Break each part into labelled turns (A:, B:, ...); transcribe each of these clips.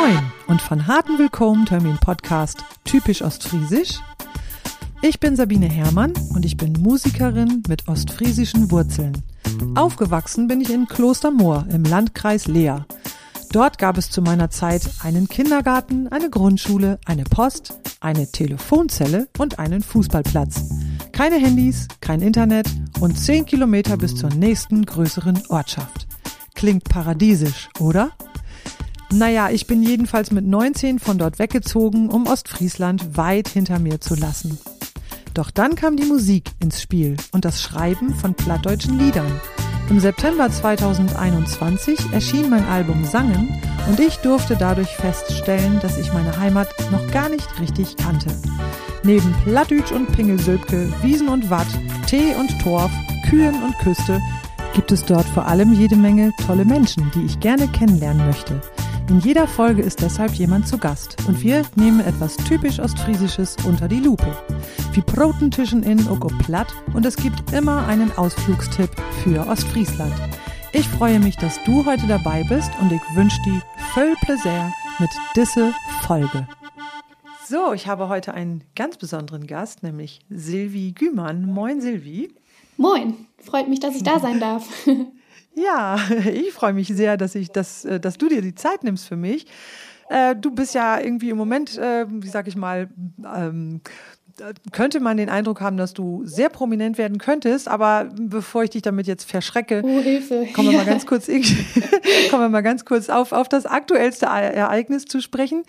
A: Moin und von harten Willkommen Termin Podcast typisch ostfriesisch. Ich bin Sabine Herrmann und ich bin Musikerin mit ostfriesischen Wurzeln. Aufgewachsen bin ich in Klostermoor im Landkreis Leer. Dort gab es zu meiner Zeit einen Kindergarten, eine Grundschule, eine Post, eine Telefonzelle und einen Fußballplatz. Keine Handys, kein Internet und zehn Kilometer bis zur nächsten größeren Ortschaft. Klingt paradiesisch, oder? Naja, ich bin jedenfalls mit 19 von dort weggezogen, um Ostfriesland weit hinter mir zu lassen. Doch dann kam die Musik ins Spiel und das Schreiben von plattdeutschen Liedern. Im September 2021 erschien mein Album Sangen und ich durfte dadurch feststellen, dass ich meine Heimat noch gar nicht richtig kannte. Neben Plattdütsch und Pingelsülpke, Wiesen und Watt, Tee und Torf, Kühen und Küste gibt es dort vor allem jede Menge tolle Menschen, die ich gerne kennenlernen möchte. In jeder Folge ist deshalb jemand zu Gast und wir nehmen etwas typisch Ostfriesisches unter die Lupe. Wie Protentischen in Oko Platt und es gibt immer einen Ausflugstipp für Ostfriesland. Ich freue mich, dass du heute dabei bist und ich wünsche dir viel Plaisir mit diese Folge. So, ich habe heute einen ganz besonderen Gast, nämlich Silvi Gümann. Moin Silvi.
B: Moin, freut mich, dass ich da sein darf.
A: Ja, ich freue mich sehr, dass, ich, dass, äh, dass du dir die Zeit nimmst für mich. Äh, du bist ja irgendwie im Moment, äh, wie sag ich mal, ähm, könnte man den Eindruck haben, dass du sehr prominent werden könntest, aber bevor ich dich damit jetzt verschrecke,
B: oh,
A: kommen wir mal ganz kurz, kommen wir mal ganz kurz auf, auf das aktuellste Ereignis zu sprechen.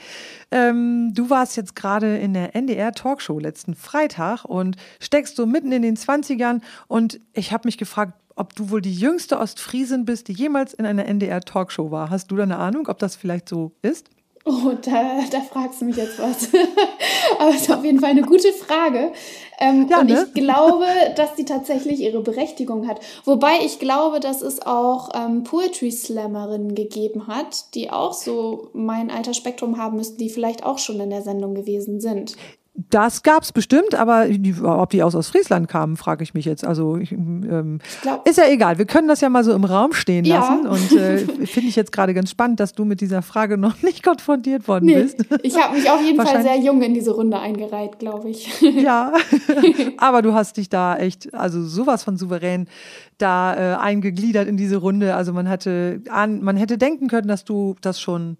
A: Ähm, du warst jetzt gerade in der NDR Talkshow letzten Freitag und steckst so mitten in den 20ern und ich habe mich gefragt, ob du wohl die jüngste Ostfriesin bist, die jemals in einer NDR-Talkshow war. Hast du da eine Ahnung, ob das vielleicht so ist?
B: Oh, da, da fragst du mich jetzt was. Aber es ist auf jeden Fall eine gute Frage. Ähm, ja, und ne? ich glaube, dass sie tatsächlich ihre Berechtigung hat. Wobei ich glaube, dass es auch ähm, Poetry Slammerinnen gegeben hat, die auch so mein Altersspektrum haben müssten, die vielleicht auch schon in der Sendung gewesen sind.
A: Das gab's bestimmt, aber die, ob die aus Ostfriesland kamen, frage ich mich jetzt. Also ich, ähm, ich ist ja egal. Wir können das ja mal so im Raum stehen lassen. Ja. Und äh, finde ich jetzt gerade ganz spannend, dass du mit dieser Frage noch nicht konfrontiert worden nee, bist.
B: Ich habe mich auf jeden Fall sehr jung in diese Runde eingereiht, glaube ich.
A: Ja, aber du hast dich da echt, also sowas von souverän da äh, eingegliedert in diese Runde. Also man hatte an, man hätte denken können, dass du das schon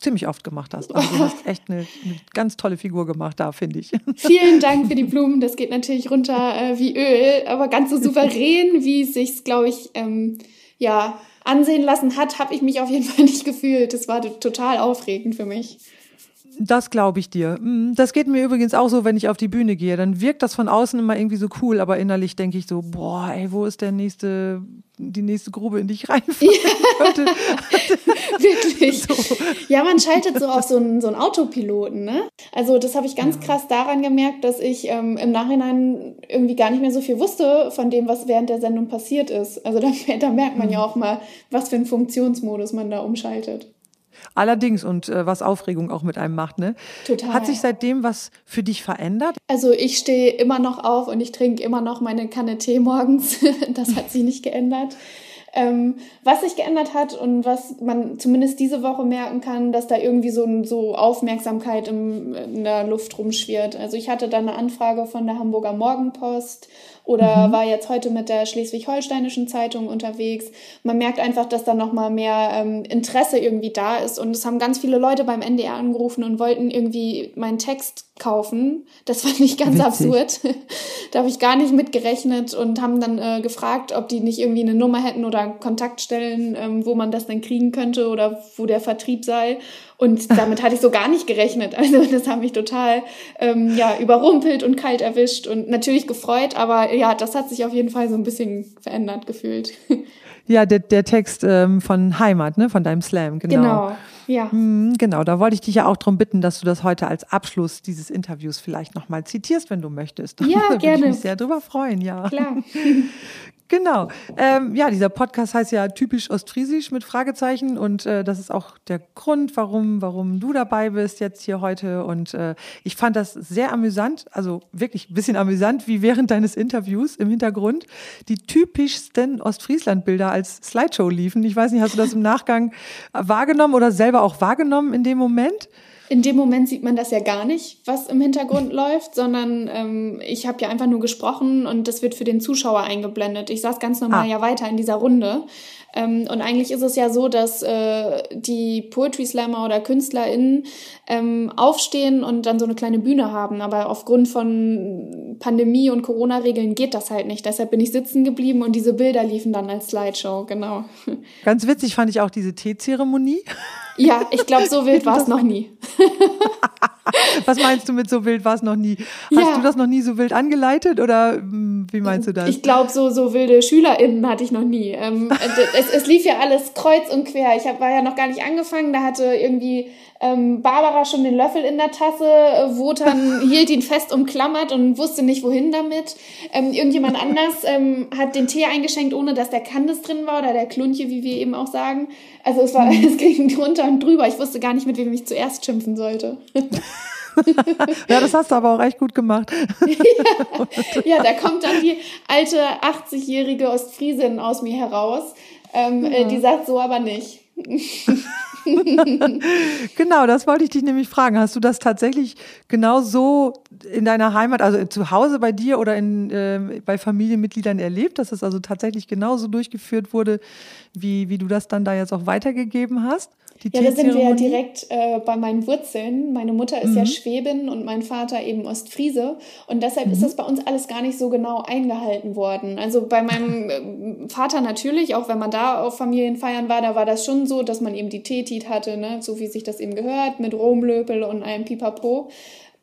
A: ziemlich oft gemacht hast. Also du hast echt eine, eine ganz tolle Figur gemacht da, finde ich.
B: Vielen Dank für die Blumen. Das geht natürlich runter äh, wie Öl, aber ganz so souverän, wie es sich, glaube ich, ähm, ja, ansehen lassen hat, habe ich mich auf jeden Fall nicht gefühlt. Das war total aufregend für mich.
A: Das glaube ich dir. Mm, das geht mir übrigens auch so, wenn ich auf die Bühne gehe. Dann wirkt das von außen immer irgendwie so cool, aber innerlich denke ich so, boah, ey, wo ist der nächste, die nächste Grube, in die ich könnte?
B: Wirklich. So. Ja, man schaltet so auf so einen, so einen Autopiloten, ne? Also das habe ich ganz ja. krass daran gemerkt, dass ich ähm, im Nachhinein irgendwie gar nicht mehr so viel wusste von dem, was während der Sendung passiert ist. Also da, da merkt man ja mhm. auch mal, was für einen Funktionsmodus man da umschaltet.
A: Allerdings und äh, was Aufregung auch mit einem macht, ne?
B: Total.
A: Hat sich seitdem was für dich verändert?
B: Also ich stehe immer noch auf und ich trinke immer noch meine Kanne Tee morgens. das hat sich nicht geändert. Ähm, was sich geändert hat und was man zumindest diese Woche merken kann, dass da irgendwie so, so Aufmerksamkeit im, in der Luft rumschwirrt. Also ich hatte da eine Anfrage von der Hamburger Morgenpost oder mhm. war jetzt heute mit der Schleswig-Holsteinischen Zeitung unterwegs. Man merkt einfach, dass da nochmal mehr ähm, Interesse irgendwie da ist und es haben ganz viele Leute beim NDR angerufen und wollten irgendwie meinen Text kaufen. Das fand ich ganz Witzig. absurd. da habe ich gar nicht mitgerechnet und haben dann äh, gefragt, ob die nicht irgendwie eine Nummer hätten oder Kontaktstellen, ähm, wo man das dann kriegen könnte oder wo der Vertrieb sei. Und damit hatte ich so gar nicht gerechnet. Also das hat mich total ähm, ja, überrumpelt und kalt erwischt und natürlich gefreut, aber ja, das hat sich auf jeden Fall so ein bisschen verändert gefühlt.
A: Ja, der, der Text ähm, von Heimat, ne, von deinem Slam, genau.
B: Genau, ja.
A: Mhm, genau, da wollte ich dich ja auch darum bitten, dass du das heute als Abschluss dieses Interviews vielleicht nochmal zitierst, wenn du möchtest.
B: Ja,
A: da
B: gerne.
A: Ich mich sehr drüber freuen, ja.
B: Klar.
A: Genau. Ähm, ja, dieser Podcast heißt ja typisch Ostfriesisch mit Fragezeichen und äh, das ist auch der Grund, warum, warum du dabei bist jetzt hier heute. Und äh, ich fand das sehr amüsant, also wirklich ein bisschen amüsant, wie während deines Interviews im Hintergrund die typischsten Ostfriesland-Bilder als Slideshow liefen. Ich weiß nicht, hast du das im Nachgang wahrgenommen oder selber auch wahrgenommen in dem Moment?
B: In dem Moment sieht man das ja gar nicht, was im Hintergrund läuft, sondern ähm, ich habe ja einfach nur gesprochen und das wird für den Zuschauer eingeblendet. Ich saß ganz normal ah. ja weiter in dieser Runde. Ähm, und eigentlich ist es ja so, dass äh, die Poetry Slammer oder KünstlerInnen ähm, aufstehen und dann so eine kleine Bühne haben. Aber aufgrund von Pandemie und Corona-Regeln geht das halt nicht. Deshalb bin ich sitzen geblieben und diese Bilder liefen dann als Slideshow, genau.
A: Ganz witzig fand ich auch diese Teezeremonie.
B: Ja, ich glaube, so wild war es noch nie.
A: Was meinst du mit so wild war es noch nie? Hast ja. du das noch nie so wild angeleitet oder hm, wie meinst du das?
B: Ich glaube, so, so wilde SchülerInnen hatte ich noch nie. Ähm, es, es lief ja alles kreuz und quer. Ich hab, war ja noch gar nicht angefangen. Da hatte irgendwie ähm, Barbara schon den Löffel in der Tasse, äh, Wotan hielt ihn fest umklammert und wusste nicht, wohin damit. Ähm, irgendjemand anders ähm, hat den Tee eingeschenkt, ohne dass der Candice drin war oder der Klunche, wie wir eben auch sagen. Also es war, mhm. es ging drunter und drüber. Ich wusste gar nicht, mit wem ich zuerst schimpfen sollte.
A: ja, das hast du aber auch echt gut gemacht.
B: ja, ja, da kommt dann die alte 80-jährige Ostfriesin aus mir heraus. Ähm, ja. äh, die sagt so aber nicht.
A: genau, das wollte ich dich nämlich fragen. Hast du das tatsächlich genau so in deiner Heimat, also zu Hause bei dir oder in, äh, bei Familienmitgliedern erlebt, dass es also tatsächlich genauso durchgeführt wurde, wie, wie du das dann da jetzt auch weitergegeben hast?
B: Ja, da sind wir ja direkt äh, bei meinen Wurzeln. Meine Mutter ist mhm. ja Schwäbin und mein Vater eben Ostfriese. Und deshalb mhm. ist das bei uns alles gar nicht so genau eingehalten worden. Also bei meinem äh, Vater natürlich, auch wenn man da auf Familienfeiern war, da war das schon so, dass man eben die Tetit hatte, ne? so wie sich das eben gehört, mit Romlöpel und einem Pipapo.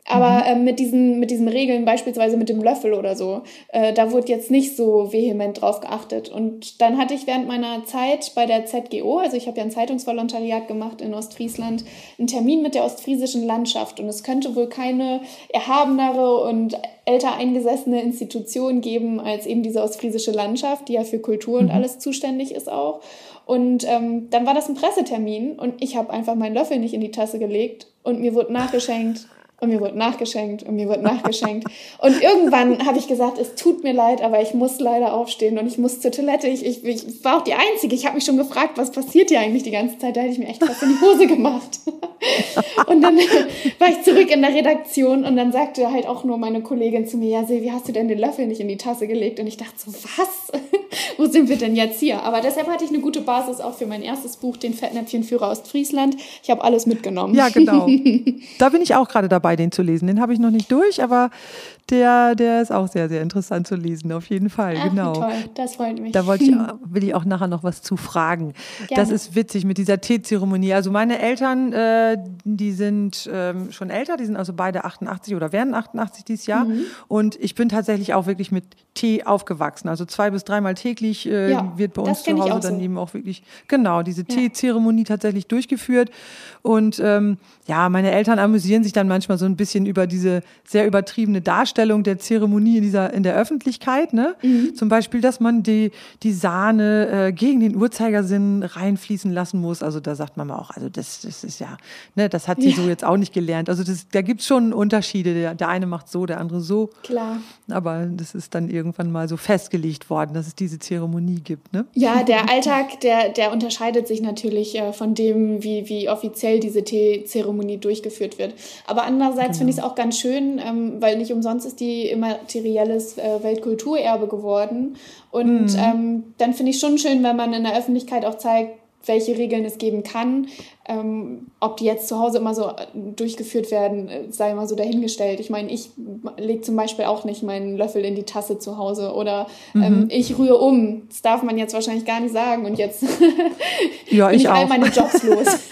B: Aber äh, mit, diesen, mit diesen Regeln, beispielsweise mit dem Löffel oder so, äh, da wurde jetzt nicht so vehement drauf geachtet. Und dann hatte ich während meiner Zeit bei der ZGO, also ich habe ja ein Zeitungsvolontariat gemacht in Ostfriesland, einen Termin mit der ostfriesischen Landschaft. Und es könnte wohl keine erhabenere und älter eingesessene Institution geben als eben diese ostfriesische Landschaft, die ja für Kultur und mhm. alles zuständig ist auch. Und ähm, dann war das ein Pressetermin und ich habe einfach meinen Löffel nicht in die Tasse gelegt und mir wurde nachgeschenkt und mir wurde nachgeschenkt und mir wurde nachgeschenkt. Und irgendwann habe ich gesagt, es tut mir leid, aber ich muss leider aufstehen und ich muss zur Toilette. Ich, ich, ich war auch die Einzige. Ich habe mich schon gefragt, was passiert hier eigentlich die ganze Zeit. Da hätte ich mir echt was in die Hose gemacht. Und dann war ich zurück in der Redaktion und dann sagte halt auch nur meine Kollegin zu mir, ja Silvi, hast du denn den Löffel nicht in die Tasse gelegt? Und ich dachte so, was? Wo sind wir denn jetzt hier? Aber deshalb hatte ich eine gute Basis auch für mein erstes Buch, den Fettnäpfchenführer Ostfriesland. Ich habe alles mitgenommen.
A: Ja, genau. Da bin ich auch gerade dabei dabei, den zu lesen. Den habe ich noch nicht durch, aber der, der ist auch sehr, sehr interessant zu lesen, auf jeden Fall.
B: Ach,
A: genau.
B: Toll, das freut mich.
A: Da wollte ich, will ich auch nachher noch was zu fragen. Gerne. Das ist witzig mit dieser Teezeremonie. Also meine Eltern, äh, die sind ähm, schon älter, die sind also beide 88 oder werden 88 dieses Jahr. Mhm. Und ich bin tatsächlich auch wirklich mit Tee aufgewachsen. Also zwei bis dreimal täglich äh, ja, wird bei uns zu Hause dann so. eben auch wirklich, genau, diese ja. Teezeremonie tatsächlich durchgeführt. Und ähm, ja, meine Eltern amüsieren sich dann manchmal so ein bisschen über diese sehr übertriebene Darstellung Darstellung der Zeremonie in, dieser, in der Öffentlichkeit. Ne? Mhm. Zum Beispiel, dass man die, die Sahne äh, gegen den Uhrzeigersinn reinfließen lassen muss. Also da sagt man auch, also das, das ist ja, ne, das hat sie ja. so jetzt auch nicht gelernt. Also das, da gibt es schon Unterschiede. Der, der eine macht so, der andere so.
B: Klar.
A: Aber das ist dann irgendwann mal so festgelegt worden, dass es diese Zeremonie gibt. Ne?
B: Ja, der Alltag, der, der unterscheidet sich natürlich äh, von dem, wie, wie offiziell diese Teezeremonie durchgeführt wird. Aber andererseits genau. finde ich es auch ganz schön, ähm, weil nicht umsonst ist die immaterielles äh, Weltkulturerbe geworden. Und mhm. ähm, dann finde ich schon schön, wenn man in der Öffentlichkeit auch zeigt, welche Regeln es geben kann. Ähm, ob die jetzt zu Hause immer so äh, durchgeführt werden, äh, sei mal so dahingestellt. Ich meine, ich lege zum Beispiel auch nicht meinen Löffel in die Tasse zu Hause oder ähm, mhm. ich rühre um. Das darf man jetzt wahrscheinlich gar nicht sagen und jetzt
A: ja, bin ich, ich all
B: meine Jobs los.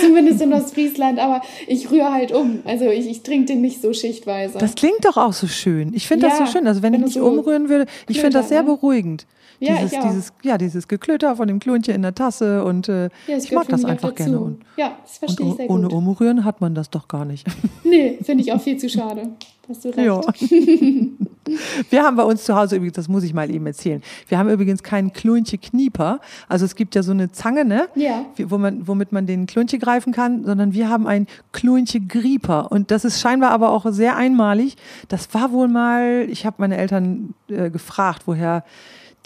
B: Zumindest in Ostfriesland, aber ich rühre halt um. Also ich, ich trinke den nicht so schichtweise.
A: Das klingt doch auch so schön. Ich finde ja, das so schön. Also wenn, wenn ich so umrühren würde, ich finde das sehr ne? beruhigend. Ja, dieses, dieses, ja, dieses Geklöter von dem Klunche in der Tasse und äh, ja, ich mag das einfach gerne. Und,
B: ja, das verstehe und, ich sehr
A: ohne gut. Ohne umrühren hat man das doch gar nicht.
B: Nee, finde ich auch viel zu schade. Hast du recht. Ja.
A: Wir haben bei uns zu Hause übrigens, das muss ich mal eben erzählen, wir haben übrigens keinen Klunche-Knieper. Also es gibt ja so eine Zange, ne?
B: Ja.
A: Wo man, womit man den Klunche greifen kann, sondern wir haben einen Klunche-Grieper. Und das ist scheinbar aber auch sehr einmalig. Das war wohl mal, ich habe meine Eltern äh, gefragt, woher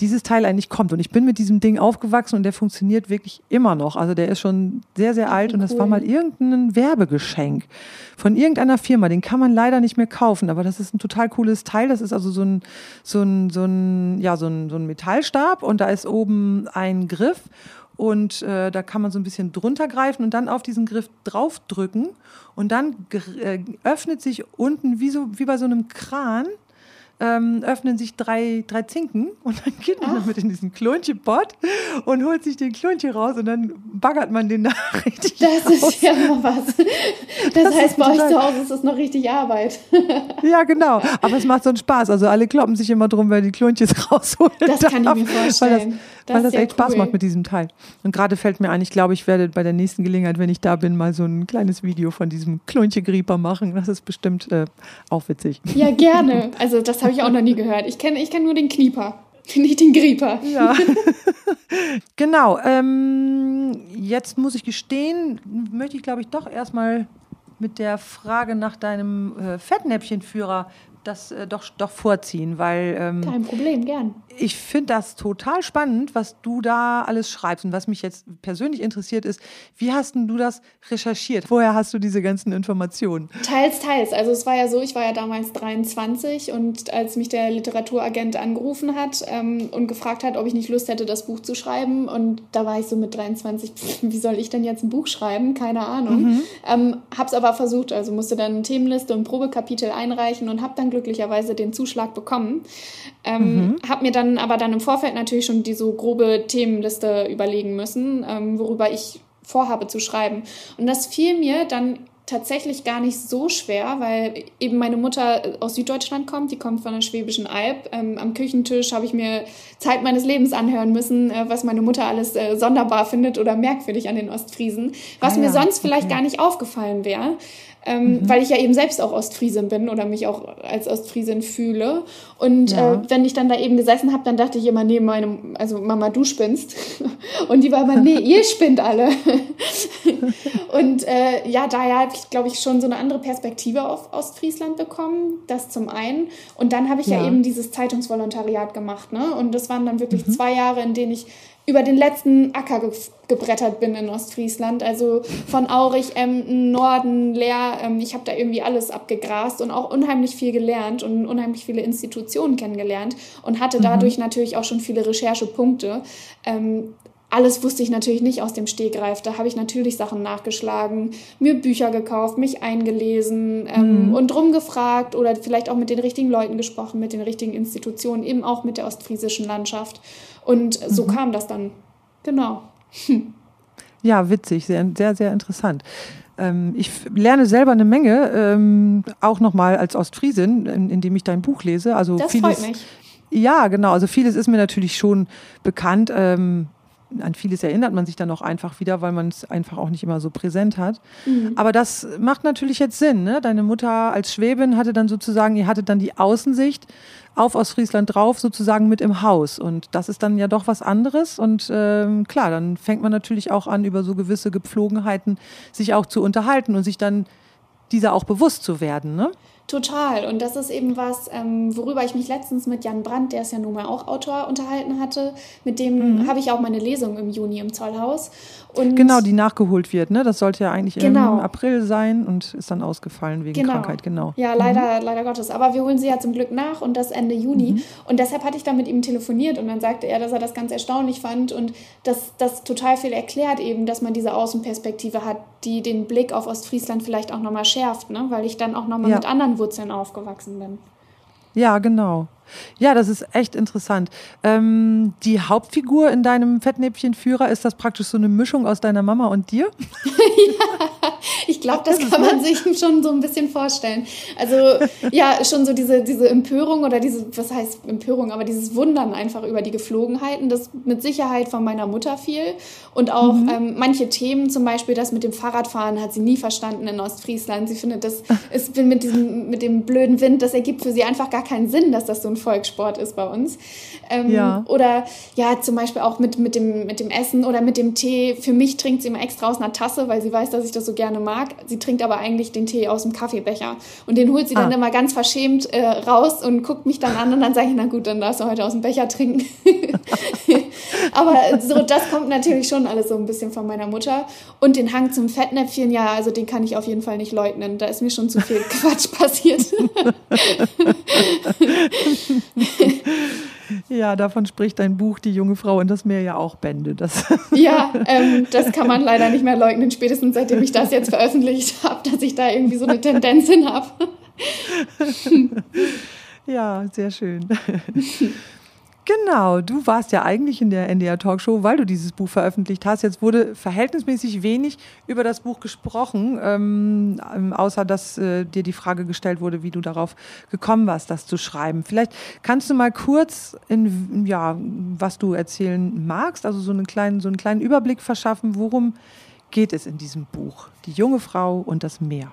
A: dieses Teil eigentlich kommt. Und ich bin mit diesem Ding aufgewachsen und der funktioniert wirklich immer noch. Also der ist schon sehr, sehr alt cool. und das war mal irgendein Werbegeschenk von irgendeiner Firma. Den kann man leider nicht mehr kaufen, aber das ist ein total cooles Teil. Das ist also so ein, so ein, so ein, ja, so ein, so ein Metallstab und da ist oben ein Griff und äh, da kann man so ein bisschen drunter greifen und dann auf diesen Griff draufdrücken und dann äh, öffnet sich unten wie so wie bei so einem Kran ähm, öffnen sich drei, drei Zinken und dann geht man damit in diesen Klonche-Pot und holt sich den Klonche raus und dann baggert man den da richtig
B: Das raus. ist ja mal was. Das, das heißt, bei euch zu Hause ist das noch richtig Arbeit.
A: Ja, genau. Aber es macht so einen Spaß. Also alle kloppen sich immer drum, wer die Klonches rausholen
B: Das darf, kann ich mir vorstellen.
A: Weil das, das, weil das echt cool. Spaß macht mit diesem Teil. Und gerade fällt mir ein, ich glaube, ich werde bei der nächsten Gelegenheit, wenn ich da bin, mal so ein kleines Video von diesem Klonche-Grieper machen. Das ist bestimmt äh, auch witzig.
B: Ja, gerne. Also das habe ich auch noch nie gehört. Ich kenne ich kenn nur den Knieper. Nicht den Grieper.
A: Ja. genau. Ähm, jetzt muss ich gestehen, möchte ich, glaube ich, doch erstmal mit der Frage nach deinem äh, Fettnäpfchenführer das äh, doch, doch vorziehen, weil.
B: Ähm, Kein Problem, gern.
A: Ich finde das total spannend, was du da alles schreibst. Und was mich jetzt persönlich interessiert ist, wie hast denn du das recherchiert? Woher hast du diese ganzen Informationen?
B: Teils, teils. Also es war ja so, ich war ja damals 23 und als mich der Literaturagent angerufen hat ähm, und gefragt hat, ob ich nicht Lust hätte, das Buch zu schreiben. Und da war ich so mit 23, pff, wie soll ich denn jetzt ein Buch schreiben? Keine Ahnung. Mhm. Ähm, hab's aber versucht, also musste dann eine Themenliste und Probekapitel einreichen und habe dann glücklicherweise den Zuschlag bekommen. Ähm, mhm. Habe mir dann aber dann im Vorfeld natürlich schon die so grobe Themenliste überlegen müssen, ähm, worüber ich vorhabe zu schreiben. Und das fiel mir dann tatsächlich gar nicht so schwer, weil eben meine Mutter aus Süddeutschland kommt, die kommt von der Schwäbischen Alb. Ähm, am Küchentisch habe ich mir Zeit meines Lebens anhören müssen, äh, was meine Mutter alles äh, sonderbar findet oder merkwürdig an den Ostfriesen, was ah, ja. mir sonst vielleicht okay. gar nicht aufgefallen wäre ähm, mhm. weil ich ja eben selbst auch Ostfriesin bin oder mich auch als Ostfriesin fühle. Und ja. äh, wenn ich dann da eben gesessen habe, dann dachte ich immer, nee, meine, also Mama, du spinnst. Und die war immer, nee, ihr spinnt alle. und äh, ja, daher habe ich, glaube ich, schon so eine andere Perspektive auf Ostfriesland bekommen. Das zum einen. Und dann habe ich ja. ja. eben dieses Zeitungsvolontariat gemacht. Ne? Und das waren dann wirklich mhm. zwei Jahre, in denen ich über den letzten Acker ge gebrettert bin in Ostfriesland. Also von Aurich, Emden, Norden, Leer. Ähm, ich habe da irgendwie alles abgegrast und auch unheimlich viel gelernt und unheimlich viele Institutionen kennengelernt und hatte mhm. dadurch natürlich auch schon viele Recherchepunkte. Ähm, alles wusste ich natürlich nicht aus dem Stegreif. Da habe ich natürlich Sachen nachgeschlagen, mir Bücher gekauft, mich eingelesen ähm, mhm. und rumgefragt oder vielleicht auch mit den richtigen Leuten gesprochen, mit den richtigen Institutionen, eben auch mit der ostfriesischen Landschaft. Und so mhm. kam das dann. Genau.
A: Ja, witzig, sehr, sehr, sehr interessant. Ähm, ich lerne selber eine Menge, ähm, auch nochmal als Ostfriesin, indem ich dein Buch lese. Also
B: das
A: vieles,
B: freut mich.
A: Ja, genau. Also vieles ist mir natürlich schon bekannt. Ähm, an vieles erinnert man sich dann auch einfach wieder, weil man es einfach auch nicht immer so präsent hat. Mhm. Aber das macht natürlich jetzt Sinn. Ne? Deine Mutter als Schwäbin hatte dann sozusagen, ihr hattet dann die Außensicht auf Ostfriesland drauf, sozusagen mit im Haus. Und das ist dann ja doch was anderes. Und ähm, klar, dann fängt man natürlich auch an, über so gewisse Gepflogenheiten sich auch zu unterhalten und sich dann dieser auch bewusst zu werden. Ne?
B: Total. Und das ist eben was, ähm, worüber ich mich letztens mit Jan Brandt, der ist ja nun mal auch Autor, unterhalten hatte. Mit dem mhm. habe ich auch meine Lesung im Juni im Zollhaus.
A: Und genau, die nachgeholt wird, ne? Das sollte ja eigentlich genau. im April sein und ist dann ausgefallen wegen genau. Krankheit, genau.
B: Ja, leider, mhm. leider Gottes. Aber wir holen sie ja zum Glück nach und das Ende Juni. Mhm. Und deshalb hatte ich dann mit ihm telefoniert und dann sagte er, dass er das ganz erstaunlich fand und dass das total viel erklärt eben, dass man diese Außenperspektive hat, die den Blick auf Ostfriesland vielleicht auch nochmal schärft, ne? Weil ich dann auch nochmal ja. mit anderen Wurzeln aufgewachsen bin.
A: Ja, genau. Ja, das ist echt interessant. Ähm, die Hauptfigur in deinem Fettnäpfchenführer, ist das praktisch so eine Mischung aus deiner Mama und dir?
B: ja, ich glaube, das, das kann man sich schon so ein bisschen vorstellen. Also ja, schon so diese, diese Empörung oder diese, was heißt Empörung, aber dieses Wundern einfach über die Geflogenheiten, das mit Sicherheit von meiner Mutter viel. Und auch mhm. ähm, manche Themen, zum Beispiel das mit dem Fahrradfahren, hat sie nie verstanden in Ostfriesland. Sie findet, das ist mit, diesem, mit dem blöden Wind, das ergibt für sie einfach gar keinen Sinn, dass das so ein Volkssport ist bei uns. Ähm, ja. Oder ja, zum Beispiel auch mit, mit, dem, mit dem Essen oder mit dem Tee. Für mich trinkt sie immer extra aus einer Tasse, weil sie weiß, dass ich das so gerne mag. Sie trinkt aber eigentlich den Tee aus dem Kaffeebecher. Und den holt sie ah. dann immer ganz verschämt äh, raus und guckt mich dann an und dann sage ich, na gut, dann darfst du heute aus dem Becher trinken. aber so, das kommt natürlich schon alles so ein bisschen von meiner Mutter. Und den Hang zum Fettnäpfchen, ja, also den kann ich auf jeden Fall nicht leugnen. Da ist mir schon zu viel Quatsch passiert.
A: Ja, davon spricht dein Buch Die junge Frau und das Meer ja auch Bände. Das
B: ja, ähm, das kann man leider nicht mehr leugnen, spätestens seitdem ich das jetzt veröffentlicht habe, dass ich da irgendwie so eine Tendenz hin habe.
A: ja, sehr schön. Genau, du warst ja eigentlich in der NDR Talkshow, weil du dieses Buch veröffentlicht hast. Jetzt wurde verhältnismäßig wenig über das Buch gesprochen, ähm, ähm, außer dass äh, dir die Frage gestellt wurde, wie du darauf gekommen warst, das zu schreiben. Vielleicht kannst du mal kurz, in, ja, was du erzählen magst, also so einen kleinen, so einen kleinen Überblick verschaffen, worum geht es in diesem Buch? Die junge Frau und das Meer.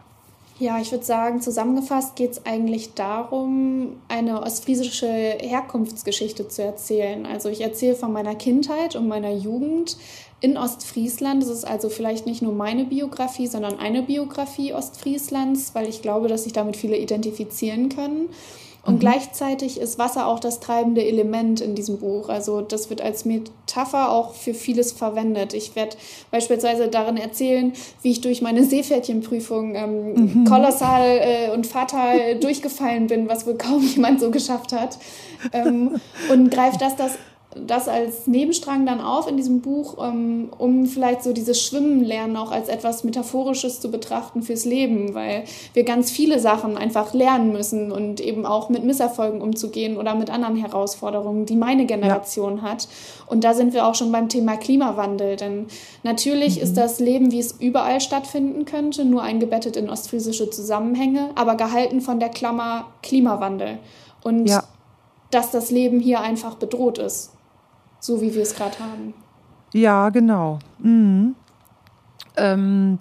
B: Ja, ich würde sagen, zusammengefasst geht es eigentlich darum, eine ostfriesische Herkunftsgeschichte zu erzählen. Also ich erzähle von meiner Kindheit und meiner Jugend in Ostfriesland. Das ist also vielleicht nicht nur meine Biografie, sondern eine Biografie Ostfrieslands, weil ich glaube, dass sich damit viele identifizieren können. Und mhm. gleichzeitig ist Wasser auch das treibende Element in diesem Buch. Also das wird als Metapher auch für vieles verwendet. Ich werde beispielsweise darin erzählen, wie ich durch meine Seepferdchenprüfung ähm, mhm. kolossal äh, und fatal durchgefallen bin, was wohl kaum jemand so geschafft hat. Ähm, und greift das, das das als Nebenstrang dann auf in diesem Buch, ähm, um vielleicht so dieses Schwimmen lernen auch als etwas Metaphorisches zu betrachten fürs Leben, weil wir ganz viele Sachen einfach lernen müssen und eben auch mit Misserfolgen umzugehen oder mit anderen Herausforderungen, die meine Generation ja. hat. Und da sind wir auch schon beim Thema Klimawandel, denn natürlich mhm. ist das Leben, wie es überall stattfinden könnte, nur eingebettet in ostfriesische Zusammenhänge, aber gehalten von der Klammer Klimawandel. Und ja. dass das Leben hier einfach bedroht ist so wie wir es gerade haben.
A: Ja, genau. Mhm. Ähm,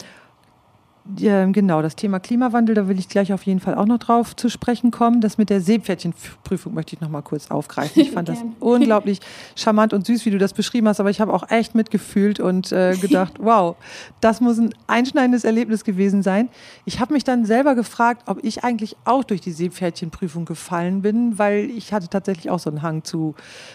A: genau, das Thema Klimawandel, da will ich gleich auf jeden Fall auch noch drauf zu sprechen kommen. Das mit der Seepferdchenprüfung möchte ich noch mal kurz aufgreifen. Ich fand das unglaublich charmant und süß, wie du das beschrieben hast, aber ich habe auch echt mitgefühlt und äh, gedacht, wow, das muss ein einschneidendes Erlebnis gewesen sein. Ich habe mich dann selber gefragt, ob ich eigentlich auch durch die Seepferdchenprüfung gefallen bin, weil ich hatte tatsächlich auch so einen Hang zu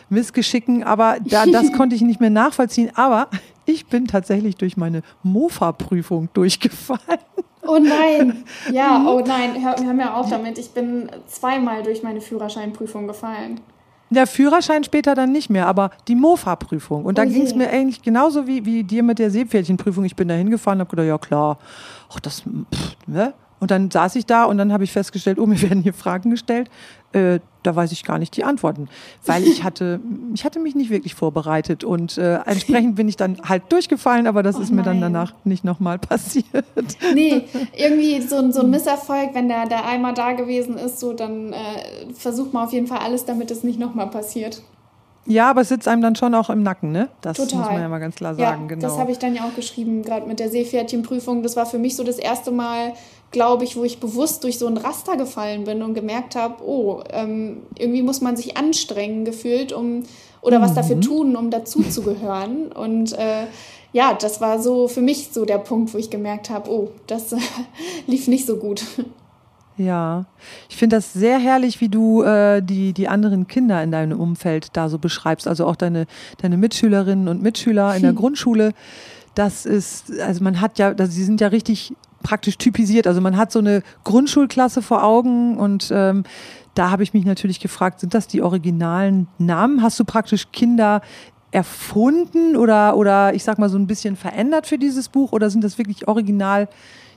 A: Missgeschicken, aber da, das konnte ich nicht mehr nachvollziehen. Aber ich bin tatsächlich durch meine Mofa-Prüfung durchgefallen.
B: Oh nein, ja, oh nein, hör, hör mir auf damit. Ich bin zweimal durch meine Führerscheinprüfung gefallen.
A: Der Führerschein später dann nicht mehr, aber die Mofa-Prüfung. Und da oh ging es mir eigentlich genauso wie, wie dir mit der Seepferdchenprüfung. Ich bin da hingefahren und habe gedacht, ja klar, ach, das, pff, ne? Und dann saß ich da und dann habe ich festgestellt, oh, mir werden hier Fragen gestellt. Äh, da weiß ich gar nicht die Antworten, weil ich hatte, ich hatte mich nicht wirklich vorbereitet und äh, entsprechend bin ich dann halt durchgefallen, aber das oh ist mir dann danach nicht nochmal passiert.
B: Nee, irgendwie so, so ein Misserfolg, wenn der, der einmal da gewesen ist, so dann äh, versucht man auf jeden Fall alles, damit es nicht nochmal passiert.
A: Ja, aber es sitzt einem dann schon auch im Nacken, ne? Das Total. muss man ja mal ganz klar sagen,
B: ja, genau. Das habe ich dann ja auch geschrieben, gerade mit der Seepferdchenprüfung. Das war für mich so das erste Mal, glaube ich, wo ich bewusst durch so ein Raster gefallen bin und gemerkt habe, oh, ähm, irgendwie muss man sich anstrengen gefühlt, um oder mhm. was dafür mhm. tun, um dazuzugehören. Und äh, ja, das war so für mich so der Punkt, wo ich gemerkt habe, oh, das äh, lief nicht so gut.
A: Ja, ich finde das sehr herrlich, wie du äh, die, die anderen Kinder in deinem Umfeld da so beschreibst. Also auch deine, deine Mitschülerinnen und Mitschüler in der hm. Grundschule. Das ist, also man hat ja, also sie sind ja richtig praktisch typisiert. Also man hat so eine Grundschulklasse vor Augen und ähm, da habe ich mich natürlich gefragt, sind das die originalen Namen? Hast du praktisch Kinder erfunden oder, oder ich sag mal so ein bisschen verändert für dieses Buch oder sind das wirklich original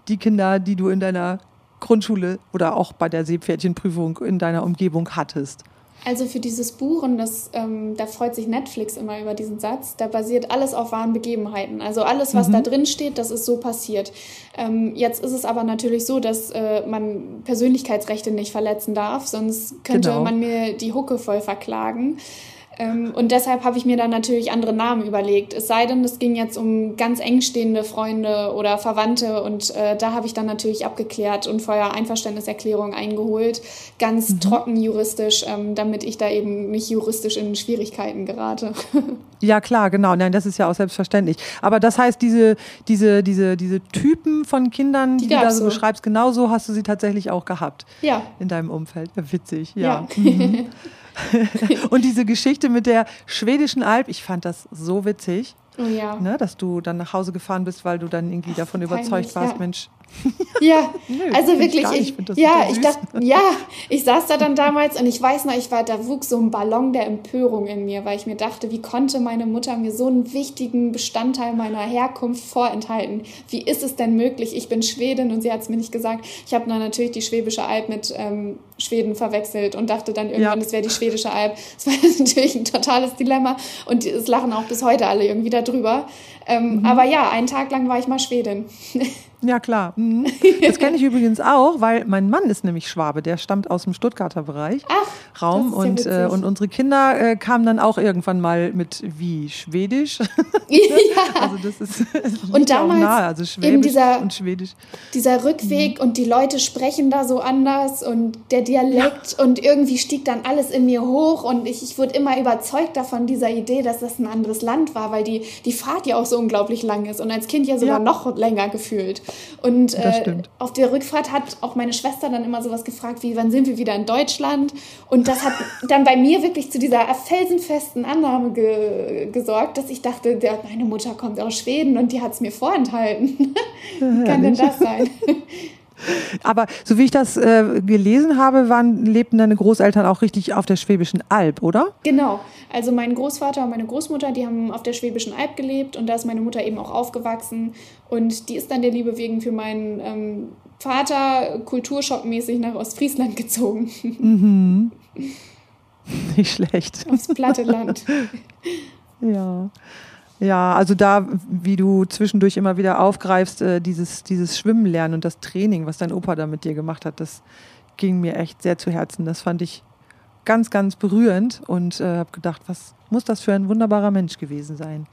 A: die Kinder, die du in deiner Grundschule oder auch bei der Seepferdchenprüfung in deiner Umgebung hattest?
B: Also für dieses Buch, und das, ähm, da freut sich Netflix immer über diesen Satz, da basiert alles auf wahren Begebenheiten. Also alles, was mhm. da drin steht, das ist so passiert. Ähm, jetzt ist es aber natürlich so, dass äh, man Persönlichkeitsrechte nicht verletzen darf, sonst könnte genau. man mir die Hucke voll verklagen. Ähm, und deshalb habe ich mir dann natürlich andere Namen überlegt. Es sei denn, es ging jetzt um ganz engstehende Freunde oder Verwandte und äh, da habe ich dann natürlich abgeklärt und vorher Einverständniserklärung eingeholt, ganz mhm. trocken juristisch, ähm, damit ich da eben nicht juristisch in Schwierigkeiten gerate.
A: Ja, klar, genau. Nein, das ist ja auch selbstverständlich. Aber das heißt, diese, diese, diese, diese Typen von Kindern, die, die du da so beschreibst, genauso hast du sie tatsächlich auch gehabt.
B: Ja.
A: In deinem Umfeld. Ja, witzig, ja. ja. Mhm. und diese Geschichte mit der schwedischen Alp, ich fand das so witzig.
B: Ja.
A: Ne, dass du dann nach Hause gefahren bist, weil du dann irgendwie davon Peinlich, überzeugt warst,
B: ja.
A: Mensch,
B: Ja, Nö, also wirklich, ich, ich ja, ich dachte, ja, ich saß da dann damals und ich weiß noch, ich war, da wuchs so ein Ballon der Empörung in mir, weil ich mir dachte, wie konnte meine Mutter mir so einen wichtigen Bestandteil meiner Herkunft vorenthalten? Wie ist es denn möglich? Ich bin Schwedin und sie hat es mir nicht gesagt. Ich habe dann natürlich die Schwäbische Alb mit ähm, Schweden verwechselt und dachte dann irgendwann, es ja. wäre die Schwedische Alb. Das war natürlich ein totales Dilemma und es lachen auch bis heute alle irgendwie darüber. Ähm, mhm. Aber ja, einen Tag lang war ich mal Schwedin.
A: Ja, klar. Mhm. Das kenne ich übrigens auch, weil mein Mann ist nämlich Schwabe, der stammt aus dem Stuttgarter Bereich.
B: Ach,
A: Raum und,
B: ja
A: äh, und unsere Kinder äh, kamen dann auch irgendwann mal mit wie Schwedisch.
B: ja.
A: Also das ist das
B: und damals
A: nahe, also Schwäbisch dieser, und Schwedisch.
B: Dieser Rückweg mhm. und die Leute sprechen da so anders und der Dialekt ja. und irgendwie stieg dann alles in mir hoch und ich, ich wurde immer überzeugt davon, dieser Idee, dass das ein anderes Land war, weil die, die Fahrt ja auch so unglaublich lang ist und als Kind ja sogar noch länger gefühlt. Und äh, auf der Rückfahrt hat auch meine Schwester dann immer sowas gefragt, wie wann sind wir wieder in Deutschland? Und das hat dann bei mir wirklich zu dieser felsenfesten Annahme ge gesorgt, dass ich dachte, der, meine Mutter kommt aus Schweden und die hat es mir vorenthalten. Wie kann denn das sein?
A: Aber so wie ich das äh, gelesen habe, waren, lebten deine Großeltern auch richtig auf der Schwäbischen Alb, oder?
B: Genau. Also mein Großvater und meine Großmutter, die haben auf der Schwäbischen Alb gelebt und da ist meine Mutter eben auch aufgewachsen. Und die ist dann der Liebe wegen für meinen ähm, Vater kulturschockmäßig nach Ostfriesland gezogen.
A: Mhm. Nicht schlecht.
B: Aufs platte Land.
A: ja. Ja, also da, wie du zwischendurch immer wieder aufgreifst, äh, dieses, dieses Schwimmen lernen und das Training, was dein Opa da mit dir gemacht hat, das ging mir echt sehr zu Herzen. Das fand ich ganz, ganz berührend und äh, habe gedacht, was muss das für ein wunderbarer Mensch gewesen sein.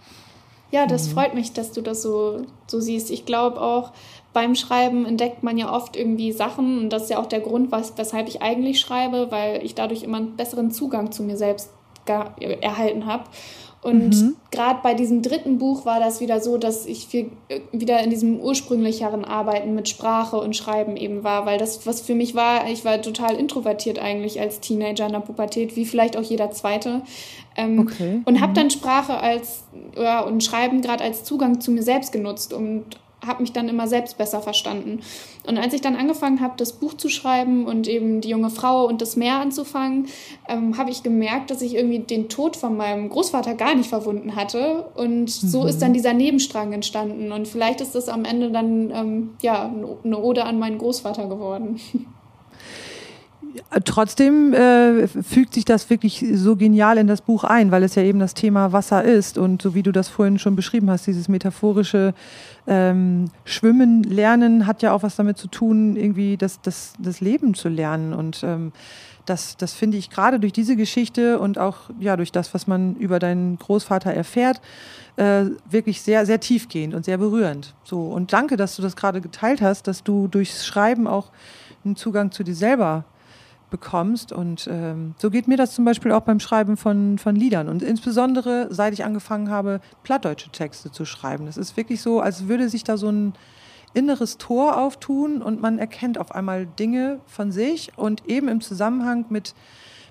B: Ja, das mhm. freut mich, dass du das so, so siehst. Ich glaube auch, beim Schreiben entdeckt man ja oft irgendwie Sachen und das ist ja auch der Grund, was, weshalb ich eigentlich schreibe, weil ich dadurch immer einen besseren Zugang zu mir selbst erhalten habe. Und mhm. gerade bei diesem dritten Buch war das wieder so, dass ich viel, äh, wieder in diesem ursprünglicheren Arbeiten mit Sprache und Schreiben eben war, weil das, was für mich war, ich war total introvertiert eigentlich als Teenager in der Pubertät, wie vielleicht auch jeder Zweite. Ähm, okay. Und habe mhm. dann Sprache als ja, und Schreiben gerade als Zugang zu mir selbst genutzt und habe mich dann immer selbst besser verstanden. Und als ich dann angefangen habe, das Buch zu schreiben und eben die junge Frau und das Meer anzufangen, ähm, habe ich gemerkt, dass ich irgendwie den Tod von meinem Großvater gar nicht verwunden hatte. Und mhm. so ist dann dieser Nebenstrang entstanden. Und vielleicht ist das am Ende dann ähm, ja eine Ode an meinen Großvater geworden.
A: Trotzdem äh, fügt sich das wirklich so genial in das Buch ein, weil es ja eben das Thema Wasser ist und so wie du das vorhin schon beschrieben hast, dieses metaphorische ähm, Schwimmen lernen hat ja auch was damit zu tun, irgendwie das, das, das Leben zu lernen und ähm, das, das finde ich gerade durch diese Geschichte und auch ja, durch das, was man über deinen Großvater erfährt, äh, wirklich sehr, sehr tiefgehend und sehr berührend. So, und danke, dass du das gerade geteilt hast, dass du durchs Schreiben auch einen Zugang zu dir selber bekommst. Und ähm, so geht mir das zum Beispiel auch beim Schreiben von, von Liedern. Und insbesondere, seit ich angefangen habe, plattdeutsche Texte zu schreiben. Das ist wirklich so, als würde sich da so ein inneres Tor auftun und man erkennt auf einmal Dinge von sich und eben im Zusammenhang mit,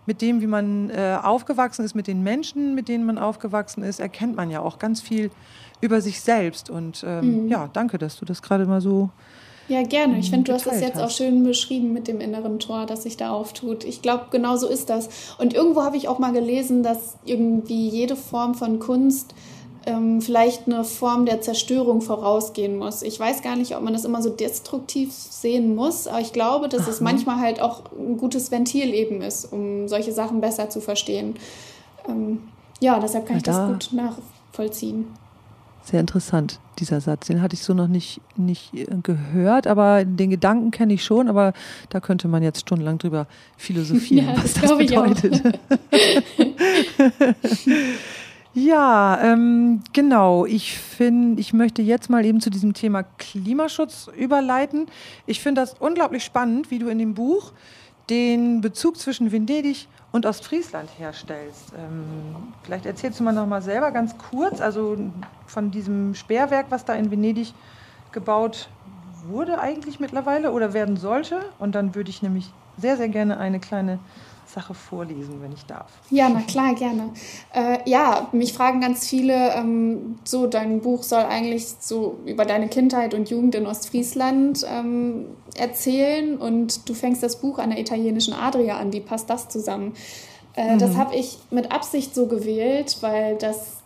A: mit dem, wie man äh, aufgewachsen ist, mit den Menschen, mit denen man aufgewachsen ist, erkennt man ja auch ganz viel über sich selbst. Und ähm, mhm. ja, danke, dass du das gerade mal so
B: ja, gerne. Ich finde, du hast das jetzt hast. auch schön beschrieben mit dem inneren Tor, das sich da auftut. Ich glaube, genau so ist das. Und irgendwo habe ich auch mal gelesen, dass irgendwie jede Form von Kunst ähm, vielleicht eine Form der Zerstörung vorausgehen muss. Ich weiß gar nicht, ob man das immer so destruktiv sehen muss, aber ich glaube, dass Ach, es manchmal halt auch ein gutes Ventil eben ist, um solche Sachen besser zu verstehen. Ähm, ja, deshalb kann ich da, das gut nachvollziehen.
A: Sehr interessant, dieser Satz. Den hatte ich so noch nicht, nicht äh, gehört, aber den Gedanken kenne ich schon, aber da könnte man jetzt stundenlang drüber philosophieren, ja, was das, das bedeutet. Ja, ähm, genau. Ich finde, ich möchte jetzt mal eben zu diesem Thema Klimaschutz überleiten. Ich finde das unglaublich spannend, wie du in dem Buch den Bezug zwischen Venedig und Ostfriesland herstellst. Ähm, vielleicht erzählst du mal noch mal selber ganz kurz, also von diesem Sperrwerk, was da in Venedig gebaut wurde eigentlich mittlerweile oder werden sollte. Und dann würde ich nämlich sehr, sehr gerne eine kleine Sache vorlesen, wenn ich darf.
B: Ja, na klar, gerne. Äh, ja, mich fragen ganz viele, ähm, so dein Buch soll eigentlich so über deine Kindheit und Jugend in Ostfriesland ähm, erzählen und du fängst das Buch an der italienischen Adria an. Wie passt das zusammen? Äh, mhm. Das habe ich mit Absicht so gewählt, weil das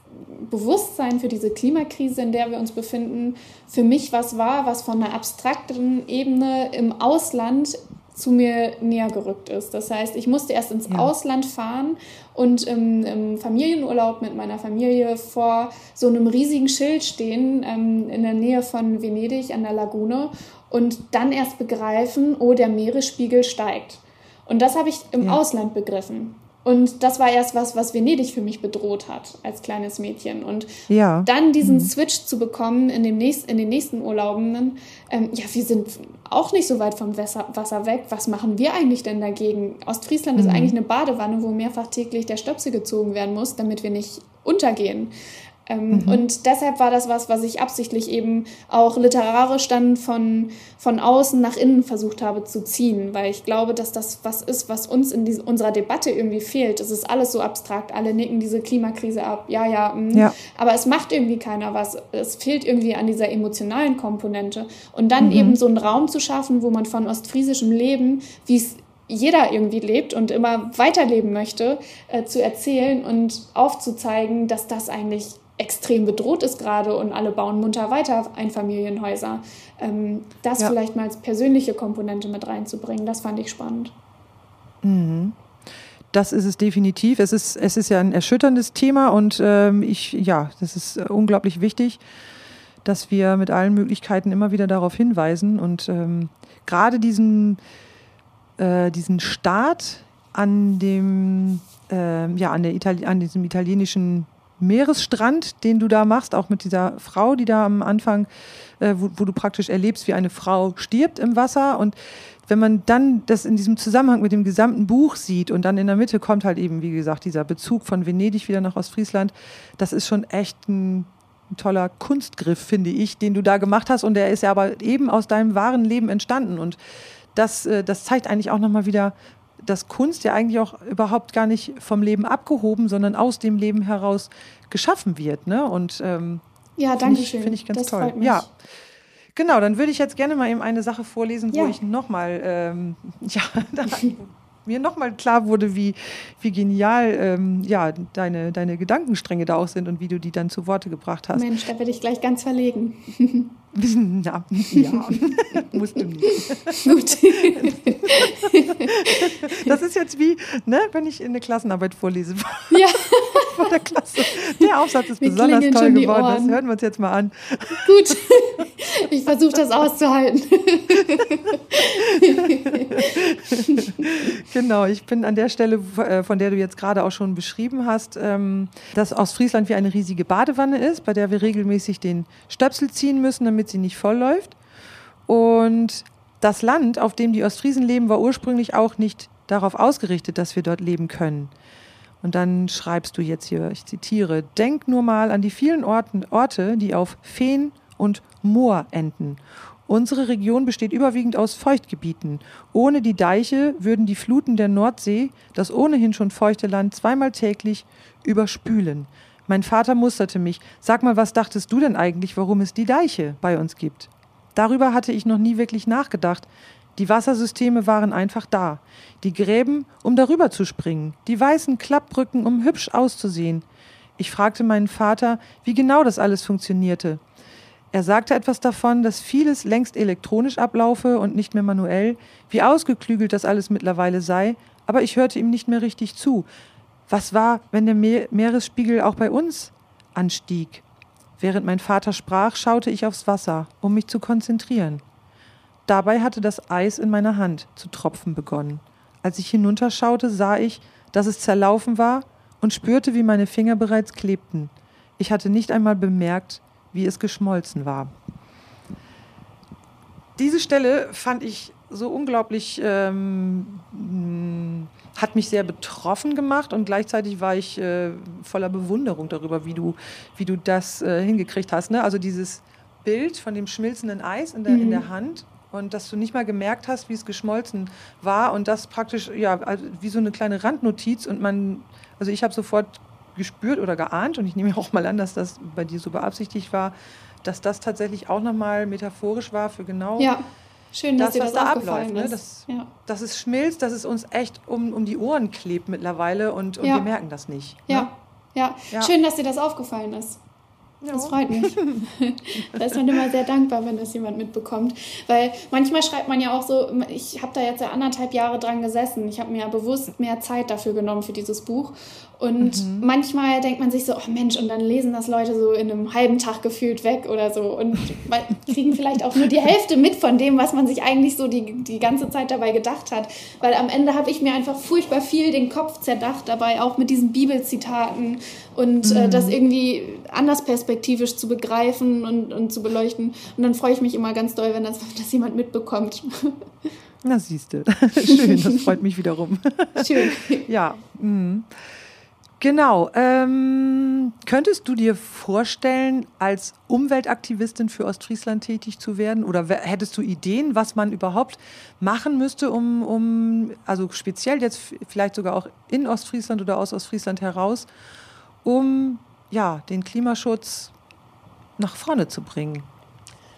B: Bewusstsein für diese Klimakrise, in der wir uns befinden, für mich was war, was von einer abstrakten Ebene im Ausland zu mir näher gerückt ist. Das heißt, ich musste erst ins ja. Ausland fahren und im, im, Familienurlaub mit meiner Familie vor so einem riesigen Schild stehen ähm, in der Nähe von Venedig an der Lagune und dann erst begreifen, oh, der Meeresspiegel steigt. Und das habe ich im ja. Ausland begriffen. Und das war erst was, was Venedig für mich bedroht hat als kleines Mädchen. Und ja. dann diesen mhm. Switch zu bekommen in, dem nächst, in den nächsten Urlauben, ähm, ja, wir sind auch nicht so weit vom Wasser, Wasser weg. Was machen wir eigentlich denn dagegen? Ostfriesland mhm. ist eigentlich eine Badewanne, wo mehrfach täglich der Stöpsel gezogen werden muss, damit wir nicht untergehen. Ähm, mhm. Und deshalb war das was, was ich absichtlich eben auch literarisch dann von, von außen nach innen versucht habe zu ziehen, weil ich glaube, dass das was ist, was uns in diese, unserer Debatte irgendwie fehlt. Es ist alles so abstrakt, alle nicken diese Klimakrise ab, ja, ja, mh. ja. aber es macht irgendwie keiner was. Es fehlt irgendwie an dieser emotionalen Komponente. Und dann mhm. eben so einen Raum zu schaffen, wo man von ostfriesischem Leben, wie es jeder irgendwie lebt und immer weiterleben möchte, äh, zu erzählen und aufzuzeigen, dass das eigentlich extrem bedroht ist gerade und alle bauen munter weiter Einfamilienhäuser. Ähm, das ja. vielleicht mal als persönliche Komponente mit reinzubringen, das fand ich spannend.
A: Mhm. Das ist es definitiv. Es ist, es ist ja ein erschütterndes Thema und ähm, ich, ja, das ist äh, unglaublich wichtig, dass wir mit allen Möglichkeiten immer wieder darauf hinweisen und ähm, gerade diesen, äh, diesen Start an dem, äh, ja, an, der Itali an diesem italienischen Meeresstrand, den du da machst, auch mit dieser Frau, die da am Anfang, äh, wo, wo, du praktisch erlebst, wie eine Frau stirbt im Wasser. Und wenn man dann das in diesem Zusammenhang mit dem gesamten Buch sieht und dann in der Mitte kommt halt eben, wie gesagt, dieser Bezug von Venedig wieder nach Ostfriesland, das ist schon echt ein, ein toller Kunstgriff, finde ich, den du da gemacht hast. Und der ist ja aber eben aus deinem wahren Leben entstanden. Und das, äh, das zeigt eigentlich auch nochmal wieder, dass Kunst ja eigentlich auch überhaupt gar nicht vom Leben abgehoben, sondern aus dem Leben heraus geschaffen wird. Ne? Und ähm,
B: ja, danke schön.
A: Finde ich ganz das toll. Ja. Genau, dann würde ich jetzt gerne mal eben eine Sache vorlesen, ja. wo ich nochmal, ähm, ja, mir nochmal klar wurde, wie, wie genial ähm, ja, deine, deine Gedankenstränge da auch sind und wie du die dann zu Worte gebracht hast.
B: Mensch, da werde ich gleich ganz verlegen.
A: Ja, ja. musst du nicht. Gut. das ist jetzt wie, ne, wenn ich in eine Klassenarbeit vorlese. Ja. Von der Klasse. Der Aufsatz ist Wir besonders toll geworden. Das hören wir uns jetzt mal an.
B: Gut. Ich versuche das auszuhalten.
A: genau, ich bin an der Stelle, äh, von der du jetzt gerade auch schon beschrieben hast, ähm, dass Ostfriesland wie eine riesige Badewanne ist, bei der wir regelmäßig den Stöpsel ziehen müssen, damit damit sie nicht vollläuft. Und das Land, auf dem die Ostfriesen leben, war ursprünglich auch nicht darauf ausgerichtet, dass wir dort leben können. Und dann schreibst du jetzt hier, ich zitiere, denk nur mal an die vielen Orten, Orte, die auf Feen und Moor enden. Unsere Region besteht überwiegend aus Feuchtgebieten. Ohne die Deiche würden die Fluten der Nordsee das ohnehin schon feuchte Land zweimal täglich überspülen. Mein Vater musterte mich. Sag mal, was dachtest du denn eigentlich, warum es die Deiche bei uns gibt? Darüber hatte ich noch nie wirklich nachgedacht. Die Wassersysteme waren einfach da. Die Gräben, um darüber zu springen. Die weißen Klappbrücken, um hübsch auszusehen. Ich fragte meinen Vater, wie genau das alles funktionierte. Er sagte etwas davon, dass vieles längst elektronisch ablaufe und nicht mehr manuell, wie ausgeklügelt das alles mittlerweile sei, aber ich hörte ihm nicht mehr richtig zu. Was war, wenn der Meeresspiegel auch bei uns anstieg? Während mein Vater sprach, schaute ich aufs Wasser, um mich zu konzentrieren. Dabei hatte das Eis in meiner Hand zu tropfen begonnen. Als ich hinunterschaute, sah ich, dass es zerlaufen war und spürte, wie meine Finger bereits klebten. Ich hatte nicht einmal bemerkt, wie es geschmolzen war. Diese Stelle fand ich so unglaublich, ähm, hat mich sehr betroffen gemacht und gleichzeitig war ich äh, voller Bewunderung darüber, wie du, wie du das äh, hingekriegt hast. Ne? Also dieses Bild von dem schmilzenden Eis in der, mhm. in der Hand und dass du nicht mal gemerkt hast, wie es geschmolzen war und das praktisch ja also wie so eine kleine Randnotiz und man also ich habe sofort gespürt oder geahnt und ich nehme auch mal an, dass das bei dir so beabsichtigt war, dass das tatsächlich auch nochmal metaphorisch war für genau
B: ja. Schön, dass das, was das da abläuft.
A: Ne? Dass, ja. dass es schmilzt, dass es uns echt um, um die Ohren klebt mittlerweile und, und ja. wir merken das nicht.
B: Ja. Ne? ja. Ja. schön, dass dir das aufgefallen ist. Ja. Das freut mich. da ist man immer sehr dankbar, wenn das jemand mitbekommt. Weil manchmal schreibt man ja auch so, ich habe da jetzt ja anderthalb Jahre dran gesessen. Ich habe mir ja bewusst mehr Zeit dafür genommen für dieses Buch. Und mhm. manchmal denkt man sich so, oh Mensch, und dann lesen das Leute so in einem halben Tag gefühlt weg oder so und kriegen vielleicht auch nur die Hälfte mit von dem, was man sich eigentlich so die, die ganze Zeit dabei gedacht hat. Weil am Ende habe ich mir einfach furchtbar viel den Kopf zerdacht dabei, auch mit diesen Bibelzitaten und äh, mhm. äh, das irgendwie anders perspektivisch zu begreifen und, und zu beleuchten. Und dann freue ich mich immer ganz doll, wenn das, das jemand mitbekommt.
A: Na, siehst du. Schön, das freut mich wiederum. Schön. Ja. Mhm. Genau. Ähm, könntest du dir vorstellen, als Umweltaktivistin für Ostfriesland tätig zu werden? Oder hättest du Ideen, was man überhaupt machen müsste, um, um also speziell jetzt vielleicht sogar auch in Ostfriesland oder aus Ostfriesland heraus, um ja, den Klimaschutz nach vorne zu bringen?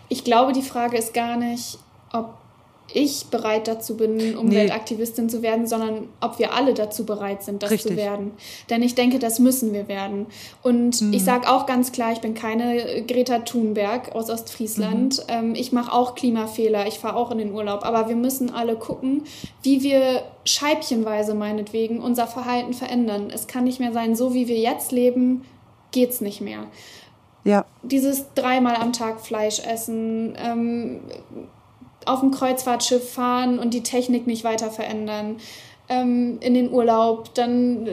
B: Ich glaube, die Frage ist gar nicht, ob ich bereit dazu bin, Umweltaktivistin nee. zu werden, sondern ob wir alle dazu bereit sind, das Richtig. zu werden. Denn ich denke, das müssen wir werden. Und mhm. ich sage auch ganz klar, ich bin keine Greta Thunberg aus Ostfriesland. Mhm. Ähm, ich mache auch Klimafehler, ich fahre auch in den Urlaub. Aber wir müssen alle gucken, wie wir scheibchenweise meinetwegen unser Verhalten verändern. Es kann nicht mehr sein, so wie wir jetzt leben, geht es nicht mehr. Ja. Dieses dreimal am Tag Fleisch essen, ähm, auf dem Kreuzfahrtschiff fahren und die Technik nicht weiter verändern, ähm, in den Urlaub, dann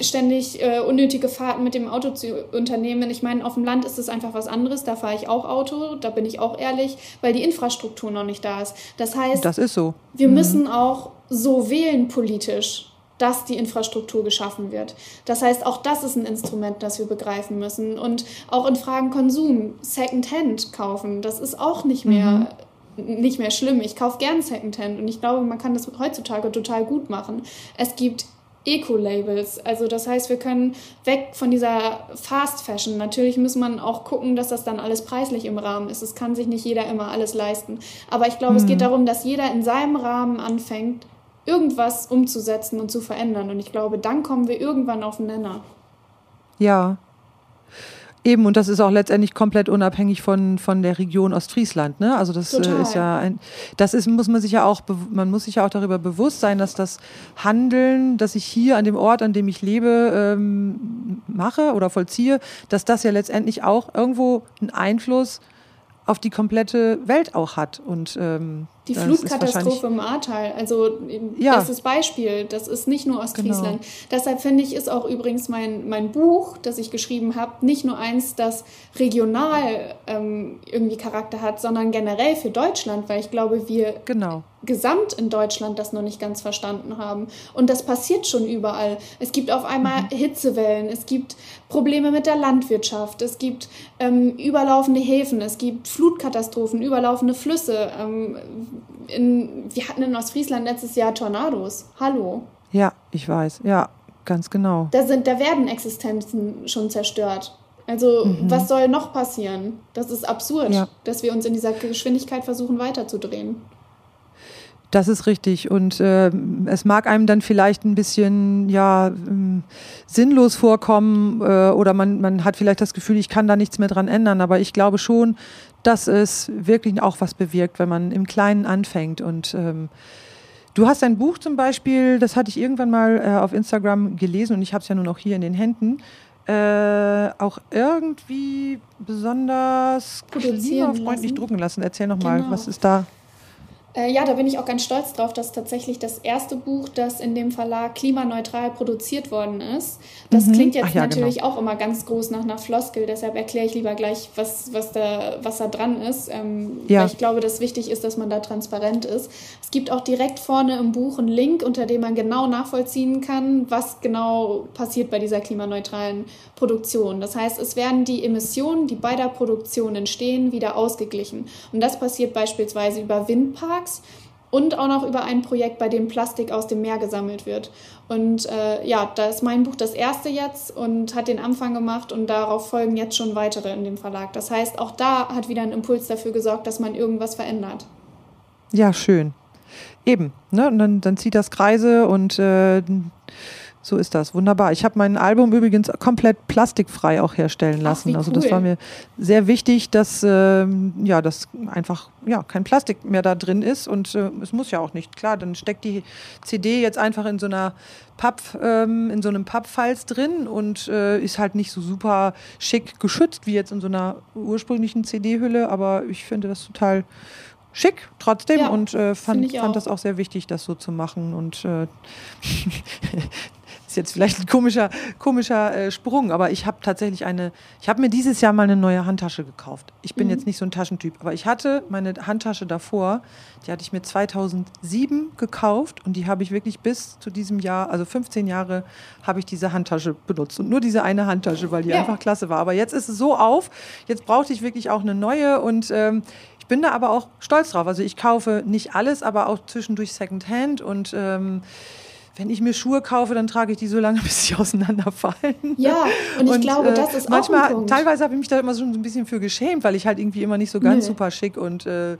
B: ständig äh, unnötige Fahrten mit dem Auto zu unternehmen. Ich meine, auf dem Land ist es einfach was anderes. Da fahre ich auch Auto, da bin ich auch ehrlich, weil die Infrastruktur noch nicht da ist. Das heißt,
A: das ist so.
B: Wir mhm. müssen auch so wählen politisch, dass die Infrastruktur geschaffen wird. Das heißt, auch das ist ein Instrument, das wir begreifen müssen. Und auch in Fragen Konsum, Secondhand kaufen, das ist auch nicht mehr mhm nicht mehr schlimm. Ich kaufe gern Secondhand und ich glaube, man kann das heutzutage total gut machen. Es gibt Eco-Labels. Also das heißt, wir können weg von dieser Fast Fashion. Natürlich muss man auch gucken, dass das dann alles preislich im Rahmen ist. Es kann sich nicht jeder immer alles leisten. Aber ich glaube, mhm. es geht mhm. darum, dass jeder in seinem Rahmen anfängt, irgendwas umzusetzen und zu verändern. Und ich glaube, dann kommen wir irgendwann auf den Nenner.
A: Ja, Eben, und das ist auch letztendlich komplett unabhängig von, von der Region Ostfriesland. Ne? Also das äh, ist ja ein, das ist, muss man sich ja auch, man muss sich ja auch darüber bewusst sein, dass das Handeln, das ich hier an dem Ort, an dem ich lebe, ähm, mache oder vollziehe, dass das ja letztendlich auch irgendwo einen Einfluss auf die komplette Welt auch hat. Und ähm,
B: die Flutkatastrophe im Ahrtal, also ja. das ist Beispiel, das ist nicht nur Ostfriesland. Genau. Deshalb finde ich, ist auch übrigens mein, mein Buch, das ich geschrieben habe, nicht nur eins, das regional ähm, irgendwie Charakter hat, sondern generell für Deutschland, weil ich glaube, wir genau. gesamt in Deutschland das noch nicht ganz verstanden haben. Und das passiert schon überall. Es gibt auf einmal mhm. Hitzewellen, es gibt Probleme mit der Landwirtschaft, es gibt ähm, überlaufende Häfen, es gibt Flutkatastrophen, überlaufende Flüsse. Ähm, in, wir hatten in Ostfriesland letztes Jahr Tornados. Hallo.
A: Ja, ich weiß. Ja, ganz genau.
B: Da, sind, da werden Existenzen schon zerstört. Also, mhm. was soll noch passieren? Das ist absurd, ja. dass wir uns in dieser Geschwindigkeit versuchen weiterzudrehen.
A: Das ist richtig. Und äh, es mag einem dann vielleicht ein bisschen ja, ähm, sinnlos vorkommen äh, oder man, man hat vielleicht das Gefühl, ich kann da nichts mehr dran ändern. Aber ich glaube schon, dass es wirklich auch was bewirkt, wenn man im Kleinen anfängt. Und ähm, du hast ein Buch zum Beispiel, das hatte ich irgendwann mal äh, auf Instagram gelesen und ich habe es ja nun auch hier in den Händen. Äh, auch irgendwie besonders klimafreundlich drucken lassen. Erzähl nochmal, genau. was ist da?
B: Äh, ja, da bin ich auch ganz stolz drauf, dass tatsächlich das erste Buch, das in dem Verlag klimaneutral produziert worden ist. Das mhm. klingt jetzt ja, natürlich genau. auch immer ganz groß nach einer Floskel, deshalb erkläre ich lieber gleich, was, was, da, was da dran ist. Ähm, ja. Weil ich glaube, dass wichtig ist, dass man da transparent ist. Es gibt auch direkt vorne im Buch einen Link, unter dem man genau nachvollziehen kann, was genau passiert bei dieser klimaneutralen Produktion. Das heißt, es werden die Emissionen, die bei der Produktion entstehen, wieder ausgeglichen. Und das passiert beispielsweise über Windparks Parks und auch noch über ein Projekt, bei dem Plastik aus dem Meer gesammelt wird. Und äh, ja, da ist mein Buch das erste jetzt und hat den Anfang gemacht und darauf folgen jetzt schon weitere in dem Verlag. Das heißt, auch da hat wieder ein Impuls dafür gesorgt, dass man irgendwas verändert.
A: Ja, schön. Eben, ne? Und dann, dann zieht das Kreise und äh, so ist das. Wunderbar. Ich habe mein Album übrigens komplett plastikfrei auch herstellen lassen. Ach, also das war mir sehr wichtig, dass ähm, ja, dass einfach ja, kein Plastik mehr da drin ist. Und äh, es muss ja auch nicht. Klar, dann steckt die CD jetzt einfach in so einer Papp, ähm, in so einem Pappfalz drin und äh, ist halt nicht so super schick geschützt wie jetzt in so einer ursprünglichen CD-Hülle. Aber ich finde das total schick trotzdem ja, und äh, fand, fand das auch sehr wichtig, das so zu machen. Und äh, ist jetzt vielleicht ein komischer, komischer äh, Sprung, aber ich habe tatsächlich eine, ich habe mir dieses Jahr mal eine neue Handtasche gekauft. Ich bin mhm. jetzt nicht so ein Taschentyp, aber ich hatte meine Handtasche davor, die hatte ich mir 2007 gekauft und die habe ich wirklich bis zu diesem Jahr, also 15 Jahre, habe ich diese Handtasche benutzt und nur diese eine Handtasche, weil die ja. einfach klasse war. Aber jetzt ist es so auf, jetzt brauchte ich wirklich auch eine neue und ähm, ich bin da aber auch stolz drauf. Also ich kaufe nicht alles, aber auch zwischendurch Secondhand und ähm, wenn ich mir Schuhe kaufe, dann trage ich die so lange, bis sie auseinanderfallen.
B: Ja, und ich und, glaube, das ist
A: manchmal,
B: auch.
A: Teilweise habe ich mich da immer so ein bisschen für geschämt, weil ich halt irgendwie immer nicht so ganz nee. super schick und äh,